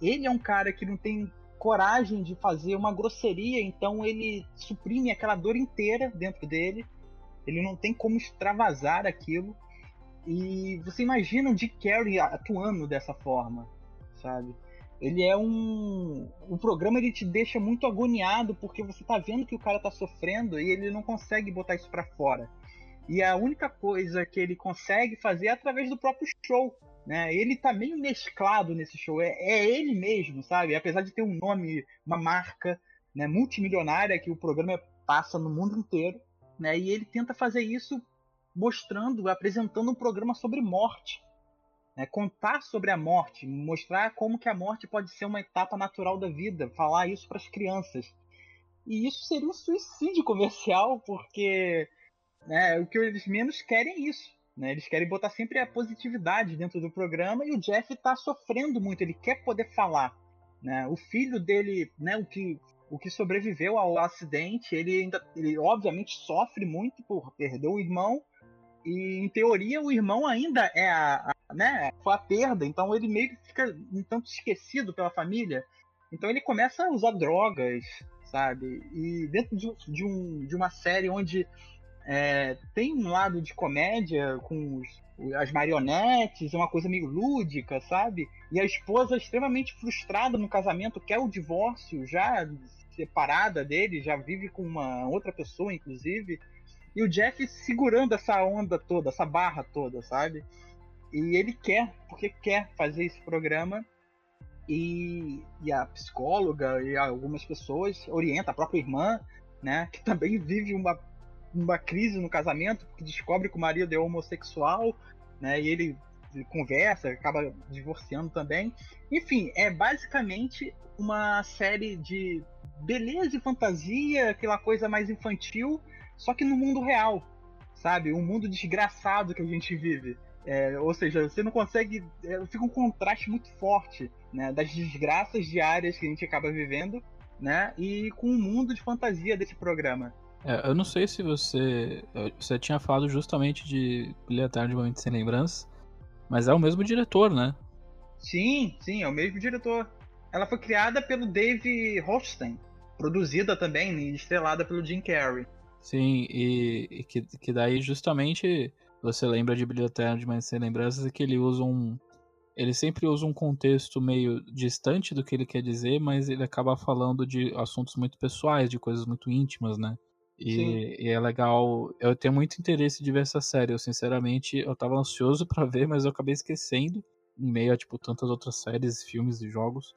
Speaker 2: Ele é um cara que não tem coragem de fazer uma grosseria, então ele suprime aquela dor inteira dentro dele. Ele não tem como extravasar aquilo. E você imagina o Dick Carey atuando dessa forma, sabe? Ele é um. O programa ele te deixa muito agoniado porque você tá vendo que o cara tá sofrendo e ele não consegue botar isso para fora. E a única coisa que ele consegue fazer é através do próprio show. Né? Ele tá meio mesclado nesse show. É, é ele mesmo, sabe? Apesar de ter um nome, uma marca né, multimilionária que o programa passa no mundo inteiro. Né? E ele tenta fazer isso mostrando, apresentando um programa sobre morte. Né? Contar sobre a morte, mostrar como que a morte pode ser uma etapa natural da vida, falar isso para as crianças. E isso seria um suicídio comercial, porque né? O que eles menos querem é isso. Né? Eles querem botar sempre a positividade dentro do programa e o Jeff está sofrendo muito, ele quer poder falar. Né? O filho dele, né, o, que, o que sobreviveu ao acidente, ele ainda, ele obviamente sofre muito por perder o irmão. E em teoria o irmão ainda é a, a né, foi a perda, então ele meio que fica um tanto esquecido pela família. Então ele começa a usar drogas, sabe? E dentro de, de, um, de uma série onde é, tem um lado de comédia com os, as marionetes, é uma coisa meio lúdica, sabe? E a esposa extremamente frustrada no casamento, quer o divórcio, já separada dele, já vive com uma outra pessoa, inclusive. E o Jeff segurando essa onda toda, essa barra toda, sabe? E ele quer, porque quer fazer esse programa. E, e a psicóloga e algumas pessoas orienta a própria irmã, né? Que também vive uma uma crise no casamento, porque descobre que o marido é homossexual, né? E ele conversa, acaba divorciando também. Enfim, é basicamente uma série de beleza e fantasia, aquela coisa mais infantil, só que no mundo real, sabe? Um mundo desgraçado que a gente vive. É, ou seja, você não consegue. É, fica um contraste muito forte né, das desgraças diárias que a gente acaba vivendo, né? E com o mundo de fantasia desse programa.
Speaker 3: É, eu não sei se você. Você tinha falado justamente de Brilha de Momento Sem Lembrança, mas é o mesmo diretor, né?
Speaker 2: Sim, sim, é o mesmo diretor. Ela foi criada pelo Dave Holstein, produzida também e estrelada pelo Jim Carrey.
Speaker 3: Sim, e, e que, que daí justamente você lembra de Brilha de Momento Sem Lembranças que ele usa um. Ele sempre usa um contexto meio distante do que ele quer dizer, mas ele acaba falando de assuntos muito pessoais, de coisas muito íntimas, né? E, e, é legal. Eu tenho muito interesse de ver essa série. Eu, sinceramente, eu tava ansioso para ver, mas eu acabei esquecendo. Em meio a, tipo, tantas outras séries, filmes e jogos.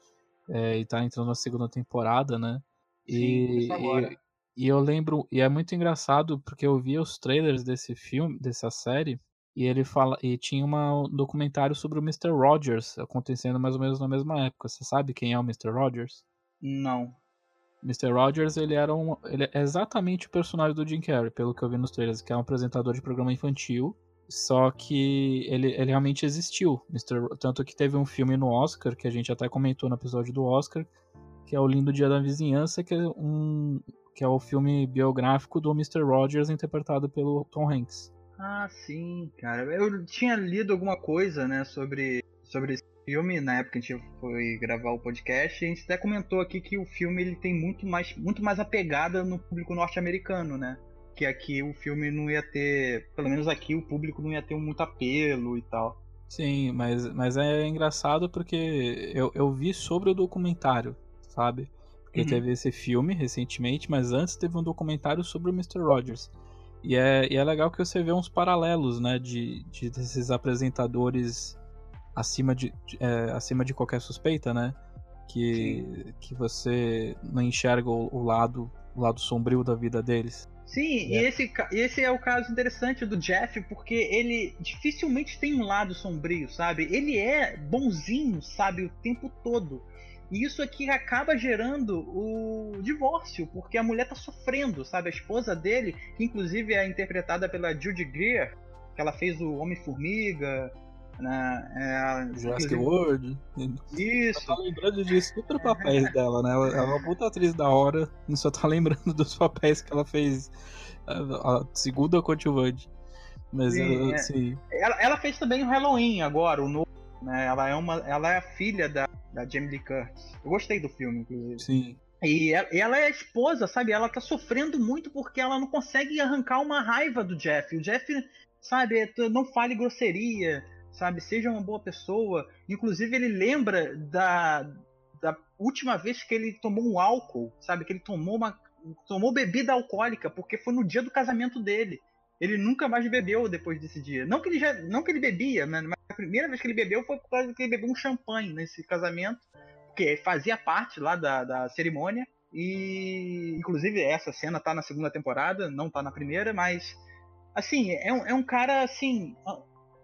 Speaker 3: É, e tá entrando na segunda temporada, né?
Speaker 2: E, e,
Speaker 3: e, eu lembro. E é muito engraçado porque eu vi os trailers desse filme, dessa série. E ele fala. E tinha uma, um documentário sobre o Mr. Rogers acontecendo mais ou menos na mesma época. Você sabe quem é o Mr. Rogers?
Speaker 2: Não.
Speaker 3: Mr. Rogers, ele era um, ele é exatamente o personagem do Jim Carrey, pelo que eu vi nos trailers, que é um apresentador de programa infantil, só que ele, ele realmente existiu. Mr. Tanto que teve um filme no Oscar, que a gente até comentou no episódio do Oscar, que é o Lindo Dia da Vizinhança, que é um que é o filme biográfico do Mr. Rogers interpretado pelo Tom Hanks.
Speaker 2: Ah, sim, cara. Eu tinha lido alguma coisa, né, sobre sobre filme, na época que a gente foi gravar o podcast, a gente até comentou aqui que o filme ele tem muito mais, muito mais a pegada no público norte-americano, né? Que aqui o filme não ia ter, pelo menos aqui o público não ia ter muito apelo e tal.
Speaker 3: Sim, mas, mas é engraçado porque eu, eu vi sobre o documentário, sabe? Porque uhum. teve esse filme recentemente, mas antes teve um documentário sobre o Mr. Rogers. E é, e é legal que você vê uns paralelos, né, de, de desses apresentadores acima de, é, acima de qualquer suspeita, né? Que, que você não enxerga o, o, lado o lado sombrio da vida deles.
Speaker 2: Sim, e esse, esse é o caso interessante do Jeff, porque ele dificilmente tem um lado sombrio, sabe? Ele é bonzinho, sabe, o tempo todo. E isso aqui acaba gerando o divórcio, porque a mulher tá sofrendo, sabe? A esposa dele, que inclusive é interpretada pela Judy Greer, que ela fez o Homem-Formiga, né? É,
Speaker 3: Jurassic World.
Speaker 2: Isso.
Speaker 3: Só tá lembrando de super papéis dela, né? Ela é uma puta atriz da hora, não só tá lembrando dos papéis que ela fez a, a segunda coadjuvante. Mas Sim, é. assim...
Speaker 2: ela, ela, fez também o Halloween agora, o novo. Né? Ela, é uma, ela é a filha da, da Jamie Lee Curtis. Eu gostei do filme, inclusive.
Speaker 3: Sim.
Speaker 2: E ela, ela, é a esposa, sabe? Ela tá sofrendo muito porque ela não consegue arrancar uma raiva do Jeff. O Jeff, sabe, não fale grosseria, sabe? Seja uma boa pessoa. Inclusive, ele lembra da, da última vez que ele tomou um álcool, sabe? Que ele tomou uma tomou bebida alcoólica, porque foi no dia do casamento dele. Ele nunca mais bebeu depois desse dia. Não que ele já, não que ele bebia, mas a primeira vez que ele bebeu foi por causa que ele bebeu um champanhe nesse casamento, que fazia parte lá da, da cerimônia. E inclusive essa cena tá na segunda temporada, não tá na primeira, mas assim, é um, é um cara assim,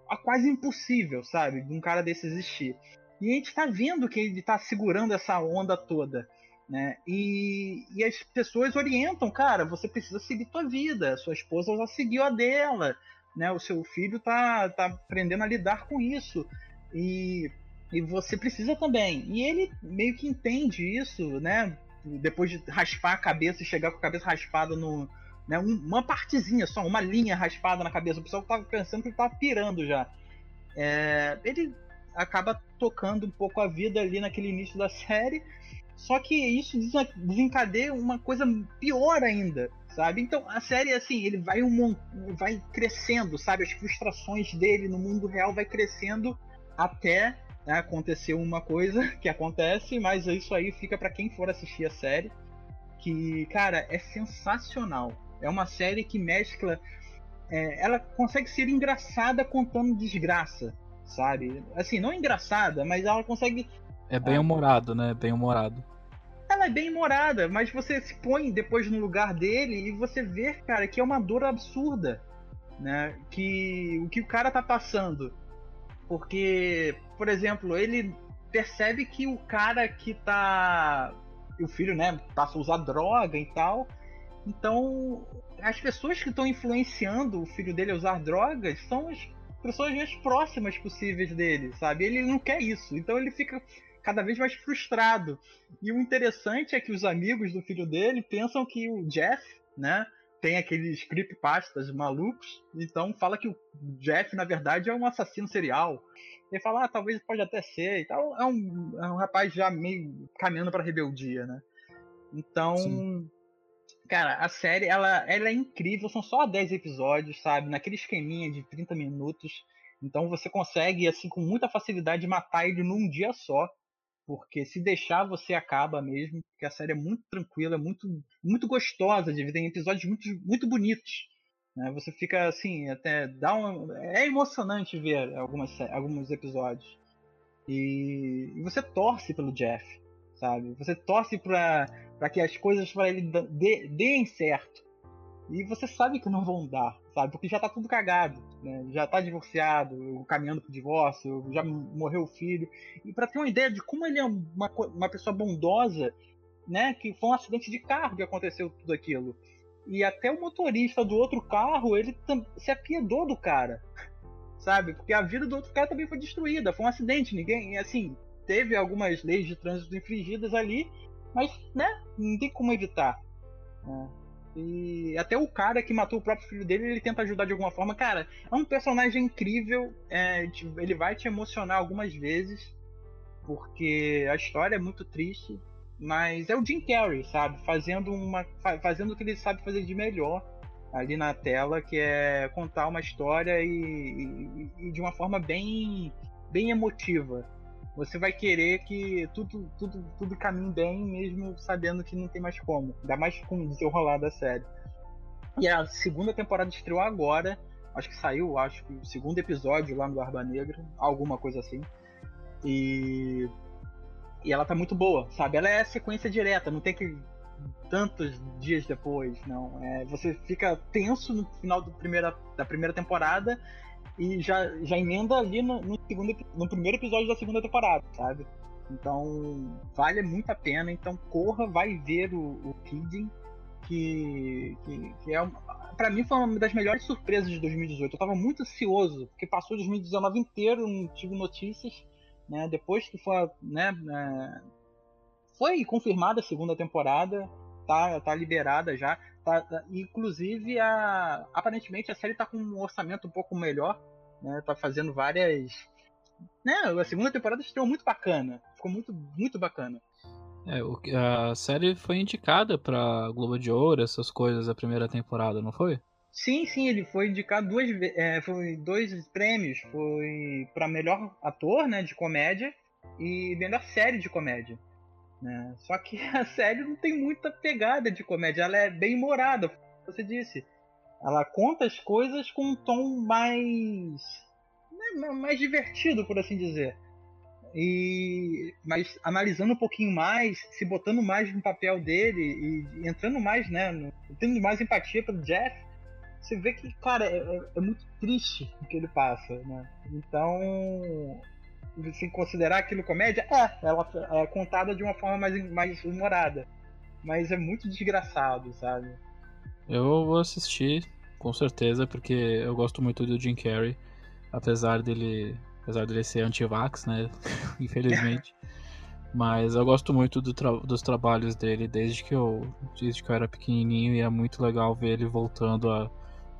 Speaker 2: a quase impossível, sabe? De um cara desse existir. E a gente tá vendo que ele tá segurando essa onda toda. Né? E, e as pessoas orientam, cara, você precisa seguir tua vida, sua esposa já seguiu a dela, né? O seu filho tá, tá aprendendo a lidar com isso. E, e você precisa também. E ele meio que entende isso, né? Depois de raspar a cabeça e chegar com a cabeça raspada no, né, uma partezinha só, uma linha raspada na cabeça. O pessoal tava pensando que ele tava pirando já. É, ele acaba tocando um pouco a vida ali naquele início da série. Só que isso desencadeia uma coisa pior ainda, sabe? Então a série assim, ele vai um vai crescendo, sabe? As frustrações dele no mundo real vai crescendo até né, acontecer uma coisa que acontece, mas isso aí fica para quem for assistir a série, que cara é sensacional. É uma série que mescla. É, ela consegue ser engraçada contando desgraça, sabe? Assim, não engraçada, mas ela consegue.
Speaker 3: É bem humorado, né? Bem humorado.
Speaker 2: Ela é bem humorada, mas você se põe depois no lugar dele e você vê, cara, que é uma dor absurda, né? Que o que o cara tá passando. Porque, por exemplo, ele percebe que o cara que tá. O filho, né, passa a usar droga e tal. Então, as pessoas que estão influenciando o filho dele a usar drogas são as pessoas mais próximas possíveis dele, sabe? Ele não quer isso, então ele fica cada vez mais frustrado. E o interessante é que os amigos do filho dele pensam que o Jeff, né, tem aqueles creepypastas malucos, então fala que o Jeff, na verdade, é um assassino serial. Ele fala, ah, talvez pode até ser e tal. É um, é um rapaz já meio caminhando para rebeldia, né? Então, Sim cara, a série, ela, ela é incrível, são só 10 episódios, sabe? Naquele esqueminha de 30 minutos. Então você consegue, assim, com muita facilidade, matar ele num dia só. Porque se deixar, você acaba mesmo. Porque a série é muito tranquila, muito, muito gostosa de ver. Tem episódios muito, muito bonitos. Né? Você fica assim, até dá um. É emocionante ver algumas, alguns episódios. E, e você torce pelo Jeff, sabe? Você torce para que as coisas para ele deem certo. E você sabe que não vão dar, sabe? Porque já tá tudo cagado, né? Já tá divorciado, caminhando pro divórcio, já morreu o filho. E para ter uma ideia de como ele é uma, uma pessoa bondosa, né? Que foi um acidente de carro que aconteceu tudo aquilo. E até o motorista do outro carro, ele se apiedou do cara, sabe? Porque a vida do outro cara também foi destruída, foi um acidente, ninguém, assim, teve algumas leis de trânsito infringidas ali, mas, né, não tem como evitar. Né? E até o cara que matou o próprio filho dele, ele tenta ajudar de alguma forma. Cara, é um personagem incrível. É, ele vai te emocionar algumas vezes. Porque a história é muito triste. Mas é o Jim Carrey, sabe? Fazendo, uma, fazendo o que ele sabe fazer de melhor ali na tela, que é contar uma história e, e, e de uma forma bem, bem emotiva você vai querer que tudo, tudo, tudo caminhe bem, mesmo sabendo que não tem mais como. Ainda mais com o desenrolar da série. E a segunda temporada estreou agora. Acho que saiu, acho que o segundo episódio lá no Barba Negra, alguma coisa assim. E. E ela tá muito boa, sabe? Ela é sequência direta, não tem que tantos dias depois, não. É, você fica tenso no final do primeira, da primeira temporada e já, já emenda ali no, no, segundo, no primeiro episódio da segunda temporada, sabe? Então, vale muito a pena. Então, corra, vai ver o, o Kidding, que, que, que é para mim foi uma das melhores surpresas de 2018. Eu tava muito ansioso, porque passou 2019 inteiro, não tive notícias, né? Depois que foi, né, é, foi confirmada a segunda temporada, tá, tá liberada já. Tá, tá, inclusive, a, aparentemente a série tá com um orçamento um pouco melhor, né? Tá fazendo várias. Né, a segunda temporada estreou muito bacana. Ficou muito, muito bacana.
Speaker 3: É, a série foi indicada pra Globo de Ouro, essas coisas, a primeira temporada, não foi?
Speaker 2: Sim, sim, ele foi indicado duas é, foi dois prêmios. Foi para melhor ator, né, de comédia e melhor série de comédia. Né? Só que a série não tem muita pegada de comédia, ela é bem humorada, você disse. Ela conta as coisas com um tom mais. Né, mais divertido, por assim dizer. E, mas analisando um pouquinho mais, se botando mais no papel dele e entrando mais, né, no, tendo mais empatia pelo Jeff, você vê que, cara, é, é, é muito triste o que ele passa, né? Então, se considerar aquilo comédia, é, ela é contada de uma forma mais, mais humorada. Mas é muito desgraçado, sabe?
Speaker 3: Eu vou assistir, com certeza, porque eu gosto muito do Jim Carrey. Apesar dele, apesar dele ser anti-vax, né? Infelizmente. Mas eu gosto muito do tra dos trabalhos dele desde que eu desde que eu era pequenininho e é muito legal ver ele voltando a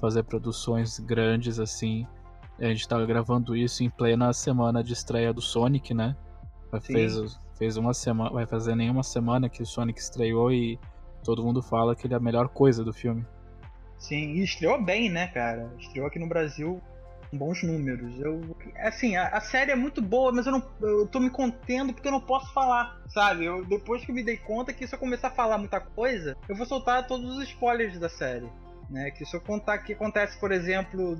Speaker 3: fazer produções grandes assim. A gente tá gravando isso em plena semana de estreia do Sonic, né? Fez, fez uma semana, vai fazer nenhuma semana que o Sonic estreou e todo mundo fala que ele é a melhor coisa do filme.
Speaker 2: Sim, e estreou bem, né, cara? Estreou aqui no Brasil com bons números. Eu, assim, a, a, série é muito boa, mas eu não, eu tô me contendo porque eu não posso falar, sabe? Eu, depois que eu me dei conta que se eu começar a falar muita coisa, eu vou soltar todos os spoilers da série. Né? Que se eu contar que acontece, por exemplo,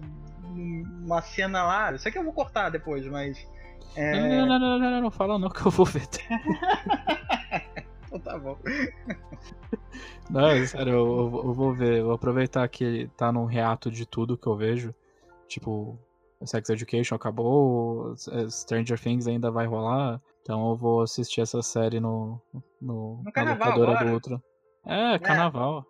Speaker 2: uma cena lá, isso aqui eu vou cortar depois, mas.
Speaker 3: É... Não, não, não, não, não, não, fala não que eu vou ver.
Speaker 2: então tá bom.
Speaker 3: Não, sério, eu, eu, vou ver, vou aproveitar que tá num reato de tudo que eu vejo. Tipo, Sex Education acabou, Stranger Things ainda vai rolar. Então eu vou assistir essa série no, no,
Speaker 2: no na locadora agora.
Speaker 3: do outro. É, carnaval.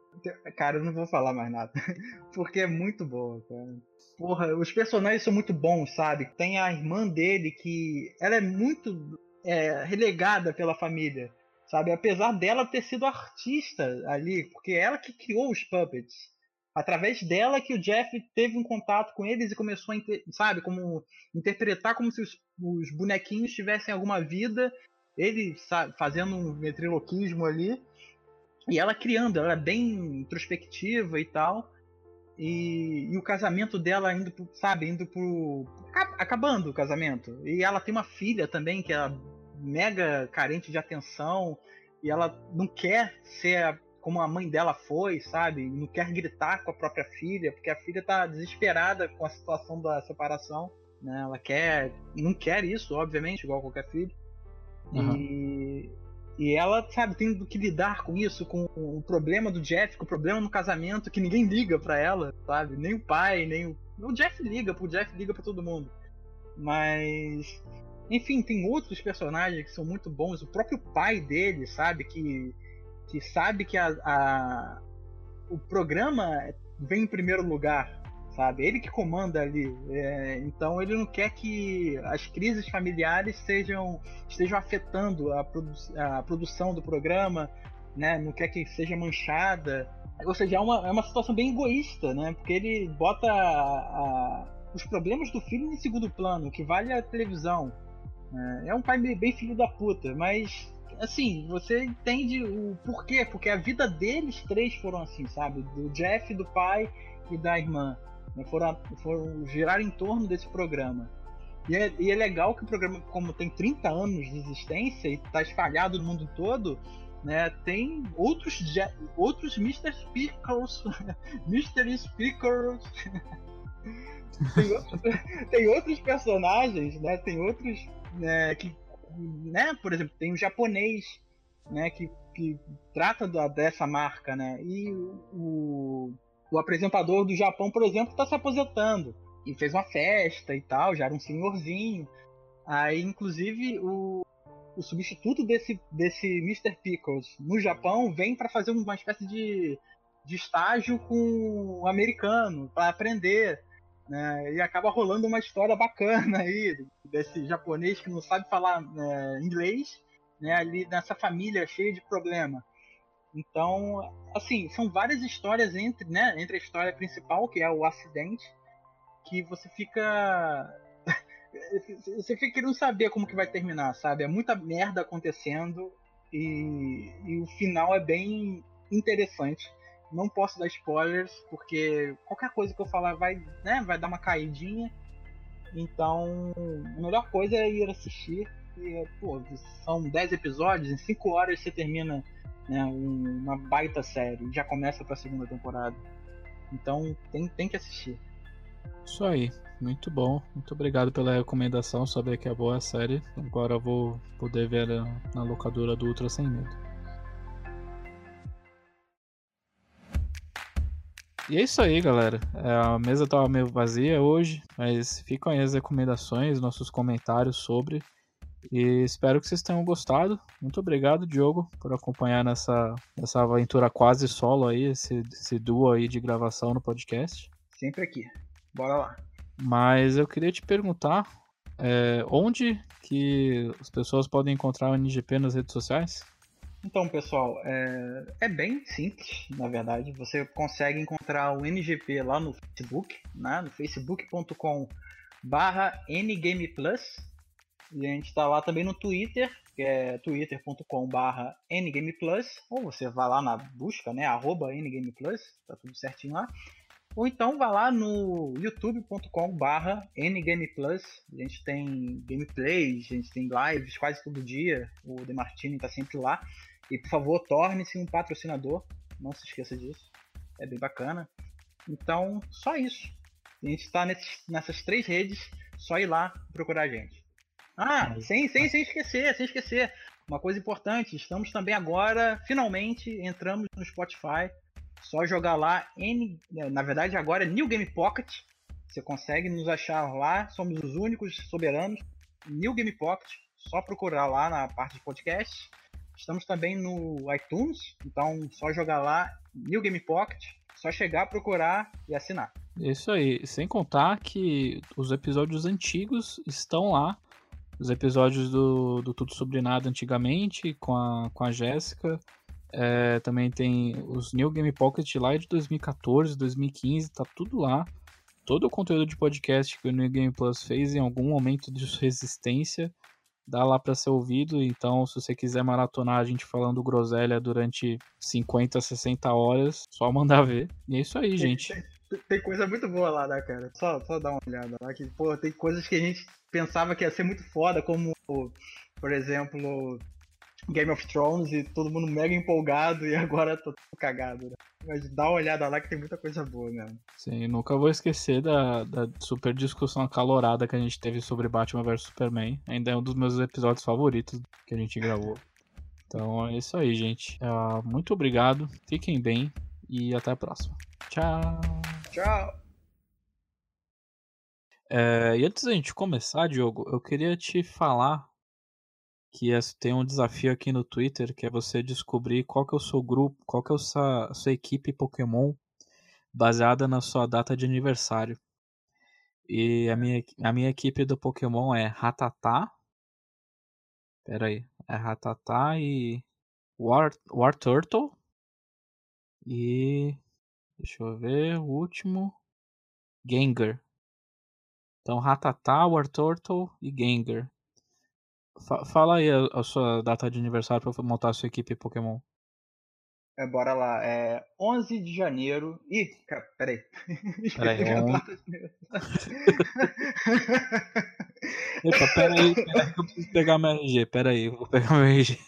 Speaker 2: Cara, eu não vou falar mais nada. Porque é muito boa, cara. Porra, os personagens são muito bons, sabe? Tem a irmã dele que. Ela é muito é, relegada pela família, sabe? Apesar dela ter sido artista ali, porque ela que criou os puppets. Através dela que o Jeff teve um contato com eles e começou a, sabe, como interpretar como se os, os bonequinhos tivessem alguma vida. Ele sabe, fazendo um ventriloquismo ali e ela criando, ela é bem introspectiva e tal. E, e o casamento dela indo pro, sabe, indo pro. acabando o casamento. E ela tem uma filha também que é mega carente de atenção. E ela não quer ser como a mãe dela foi, sabe? Não quer gritar com a própria filha, porque a filha tá desesperada com a situação da separação. Né? Ela quer. Não quer isso, obviamente, igual qualquer filho. Uhum. E e ela, sabe, tendo que lidar com isso, com o problema do Jeff, com o problema no casamento, que ninguém liga para ela, sabe? Nem o pai, nem o. O Jeff liga, o Jeff liga para todo mundo. Mas. Enfim, tem outros personagens que são muito bons. O próprio pai dele, sabe? Que, que sabe que a, a o programa vem em primeiro lugar, sabe? Ele que comanda ali. É, então ele não quer que as crises familiares sejam, estejam afetando a, produ a produção do programa, né? Não quer que seja manchada. Ou seja, é uma, é uma situação bem egoísta, né? Porque ele bota a, a, os problemas do filho em segundo plano, que vale a televisão. É, é um pai bem filho da puta, mas assim, você entende o porquê, porque a vida deles três foram assim, sabe? Do Jeff, do pai e da irmã né, foram, foram girar em torno desse programa. E é, e é, legal que o programa, como tem 30 anos de existência e está espalhado no mundo todo, né, tem outros, outros Mr. Speakers, Mr. Speakers. tem, outros, tem outros personagens, né, tem outros né, que, né, por exemplo, tem um japonês, né, que que trata da, dessa marca, né? E o, o apresentador do Japão, por exemplo, está se aposentando e fez uma festa e tal, já era um senhorzinho. Aí, inclusive, o, o substituto desse, desse Mr. Pickles no Japão vem para fazer uma espécie de, de estágio com o americano, para aprender. Né? E acaba rolando uma história bacana aí desse japonês que não sabe falar né, inglês, né, ali nessa família cheia de problema. Então, assim, são várias histórias entre, né, entre a história principal, que é o acidente, que você fica você fica querendo saber como que vai terminar, sabe? É muita merda acontecendo e, e o final é bem interessante. Não posso dar spoilers, porque qualquer coisa que eu falar vai, né, vai dar uma caidinha. Então, a melhor coisa é ir assistir. E, pô, são 10 episódios, em 5 horas você termina né, uma baita série. Já começa pra segunda temporada. Então tem, tem que assistir.
Speaker 3: Isso aí, muito bom. Muito obrigado pela recomendação. Saber que é boa a série. Agora eu vou poder ver na locadora do Ultra sem medo. E é isso aí, galera. É, a mesa tava meio vazia hoje, mas ficam aí as recomendações, nossos comentários sobre. E espero que vocês tenham gostado. Muito obrigado, Diogo, por acompanhar nessa, nessa aventura quase solo aí, esse, esse duo aí de gravação no podcast.
Speaker 2: Sempre aqui. Bora lá.
Speaker 3: Mas eu queria te perguntar é, onde que as pessoas podem encontrar o NGP nas redes sociais?
Speaker 2: Então, pessoal, é, é, bem simples, na verdade. Você consegue encontrar o NGP lá no Facebook, né? no facebook.com barra ngameplus. E a gente está lá também no Twitter, que é twitter.com barra ngameplus. Ou você vai lá na busca, né? arroba ngameplus, tá tudo certinho lá. Ou então vá lá no youtube.com/barra ngameplus. A gente tem gameplays, a gente tem lives quase todo dia. O Demartini está sempre lá. E por favor, torne-se um patrocinador. Não se esqueça disso. É bem bacana. Então, só isso. A gente está nessas três redes. Só ir lá procurar a gente. Ah, sem, sem, sem esquecer, sem esquecer. Uma coisa importante, estamos também agora, finalmente, entramos no Spotify. Só jogar lá N, né, na verdade agora é New Game Pocket. Você consegue nos achar lá, somos os únicos soberanos. New Game Pocket, só procurar lá na parte de podcast. Estamos também no iTunes, então só jogar lá New Game Pocket, só chegar, procurar e assinar.
Speaker 3: Isso aí, sem contar que os episódios antigos estão lá. Os episódios do, do Tudo Sobre Nada antigamente, com a, com a Jéssica, é, também tem os New Game Pocket lá de 2014, 2015, tá tudo lá. Todo o conteúdo de podcast que o New Game Plus fez em algum momento de resistência dá lá para ser ouvido. Então, se você quiser maratonar a gente falando groselha durante 50, 60 horas, só mandar ver. E é isso aí, gente.
Speaker 2: Tem, coisa muito boa lá, né, cara? Só, só dar uma olhada lá. Que, pô, tem coisas que a gente pensava que ia ser muito foda, como, por exemplo, Game of Thrones e todo mundo mega empolgado e agora tá tudo cagado, né? Mas dá uma olhada lá que tem muita coisa boa mesmo.
Speaker 3: Sim, nunca vou esquecer da, da super discussão acalorada que a gente teve sobre Batman vs Superman. Ainda é um dos meus episódios favoritos que a gente gravou. Então é isso aí, gente. Uh, muito obrigado, fiquem bem e até a próxima. Tchau!
Speaker 2: Tchau!
Speaker 3: É, e antes da gente começar, Diogo, eu queria te falar que é, tem um desafio aqui no Twitter, que é você descobrir qual que é o seu grupo, qual que é a sua, a sua equipe Pokémon baseada na sua data de aniversário. E a minha, a minha equipe do Pokémon é Ratatá. Pera aí. É Ratatá e War, War Turtle. E. Deixa eu ver. O último. Gengar. Então, Ratatá, War Turtle e Gengar. Fala aí a, a, sua data de aniversário pra montar a sua equipe Pokémon.
Speaker 2: É, bora lá. É 11 de janeiro. Ih, cara, peraí.
Speaker 3: Peraí, on... Epa, peraí, peraí eu preciso pegar meu RG. Peraí, eu vou pegar meu RG.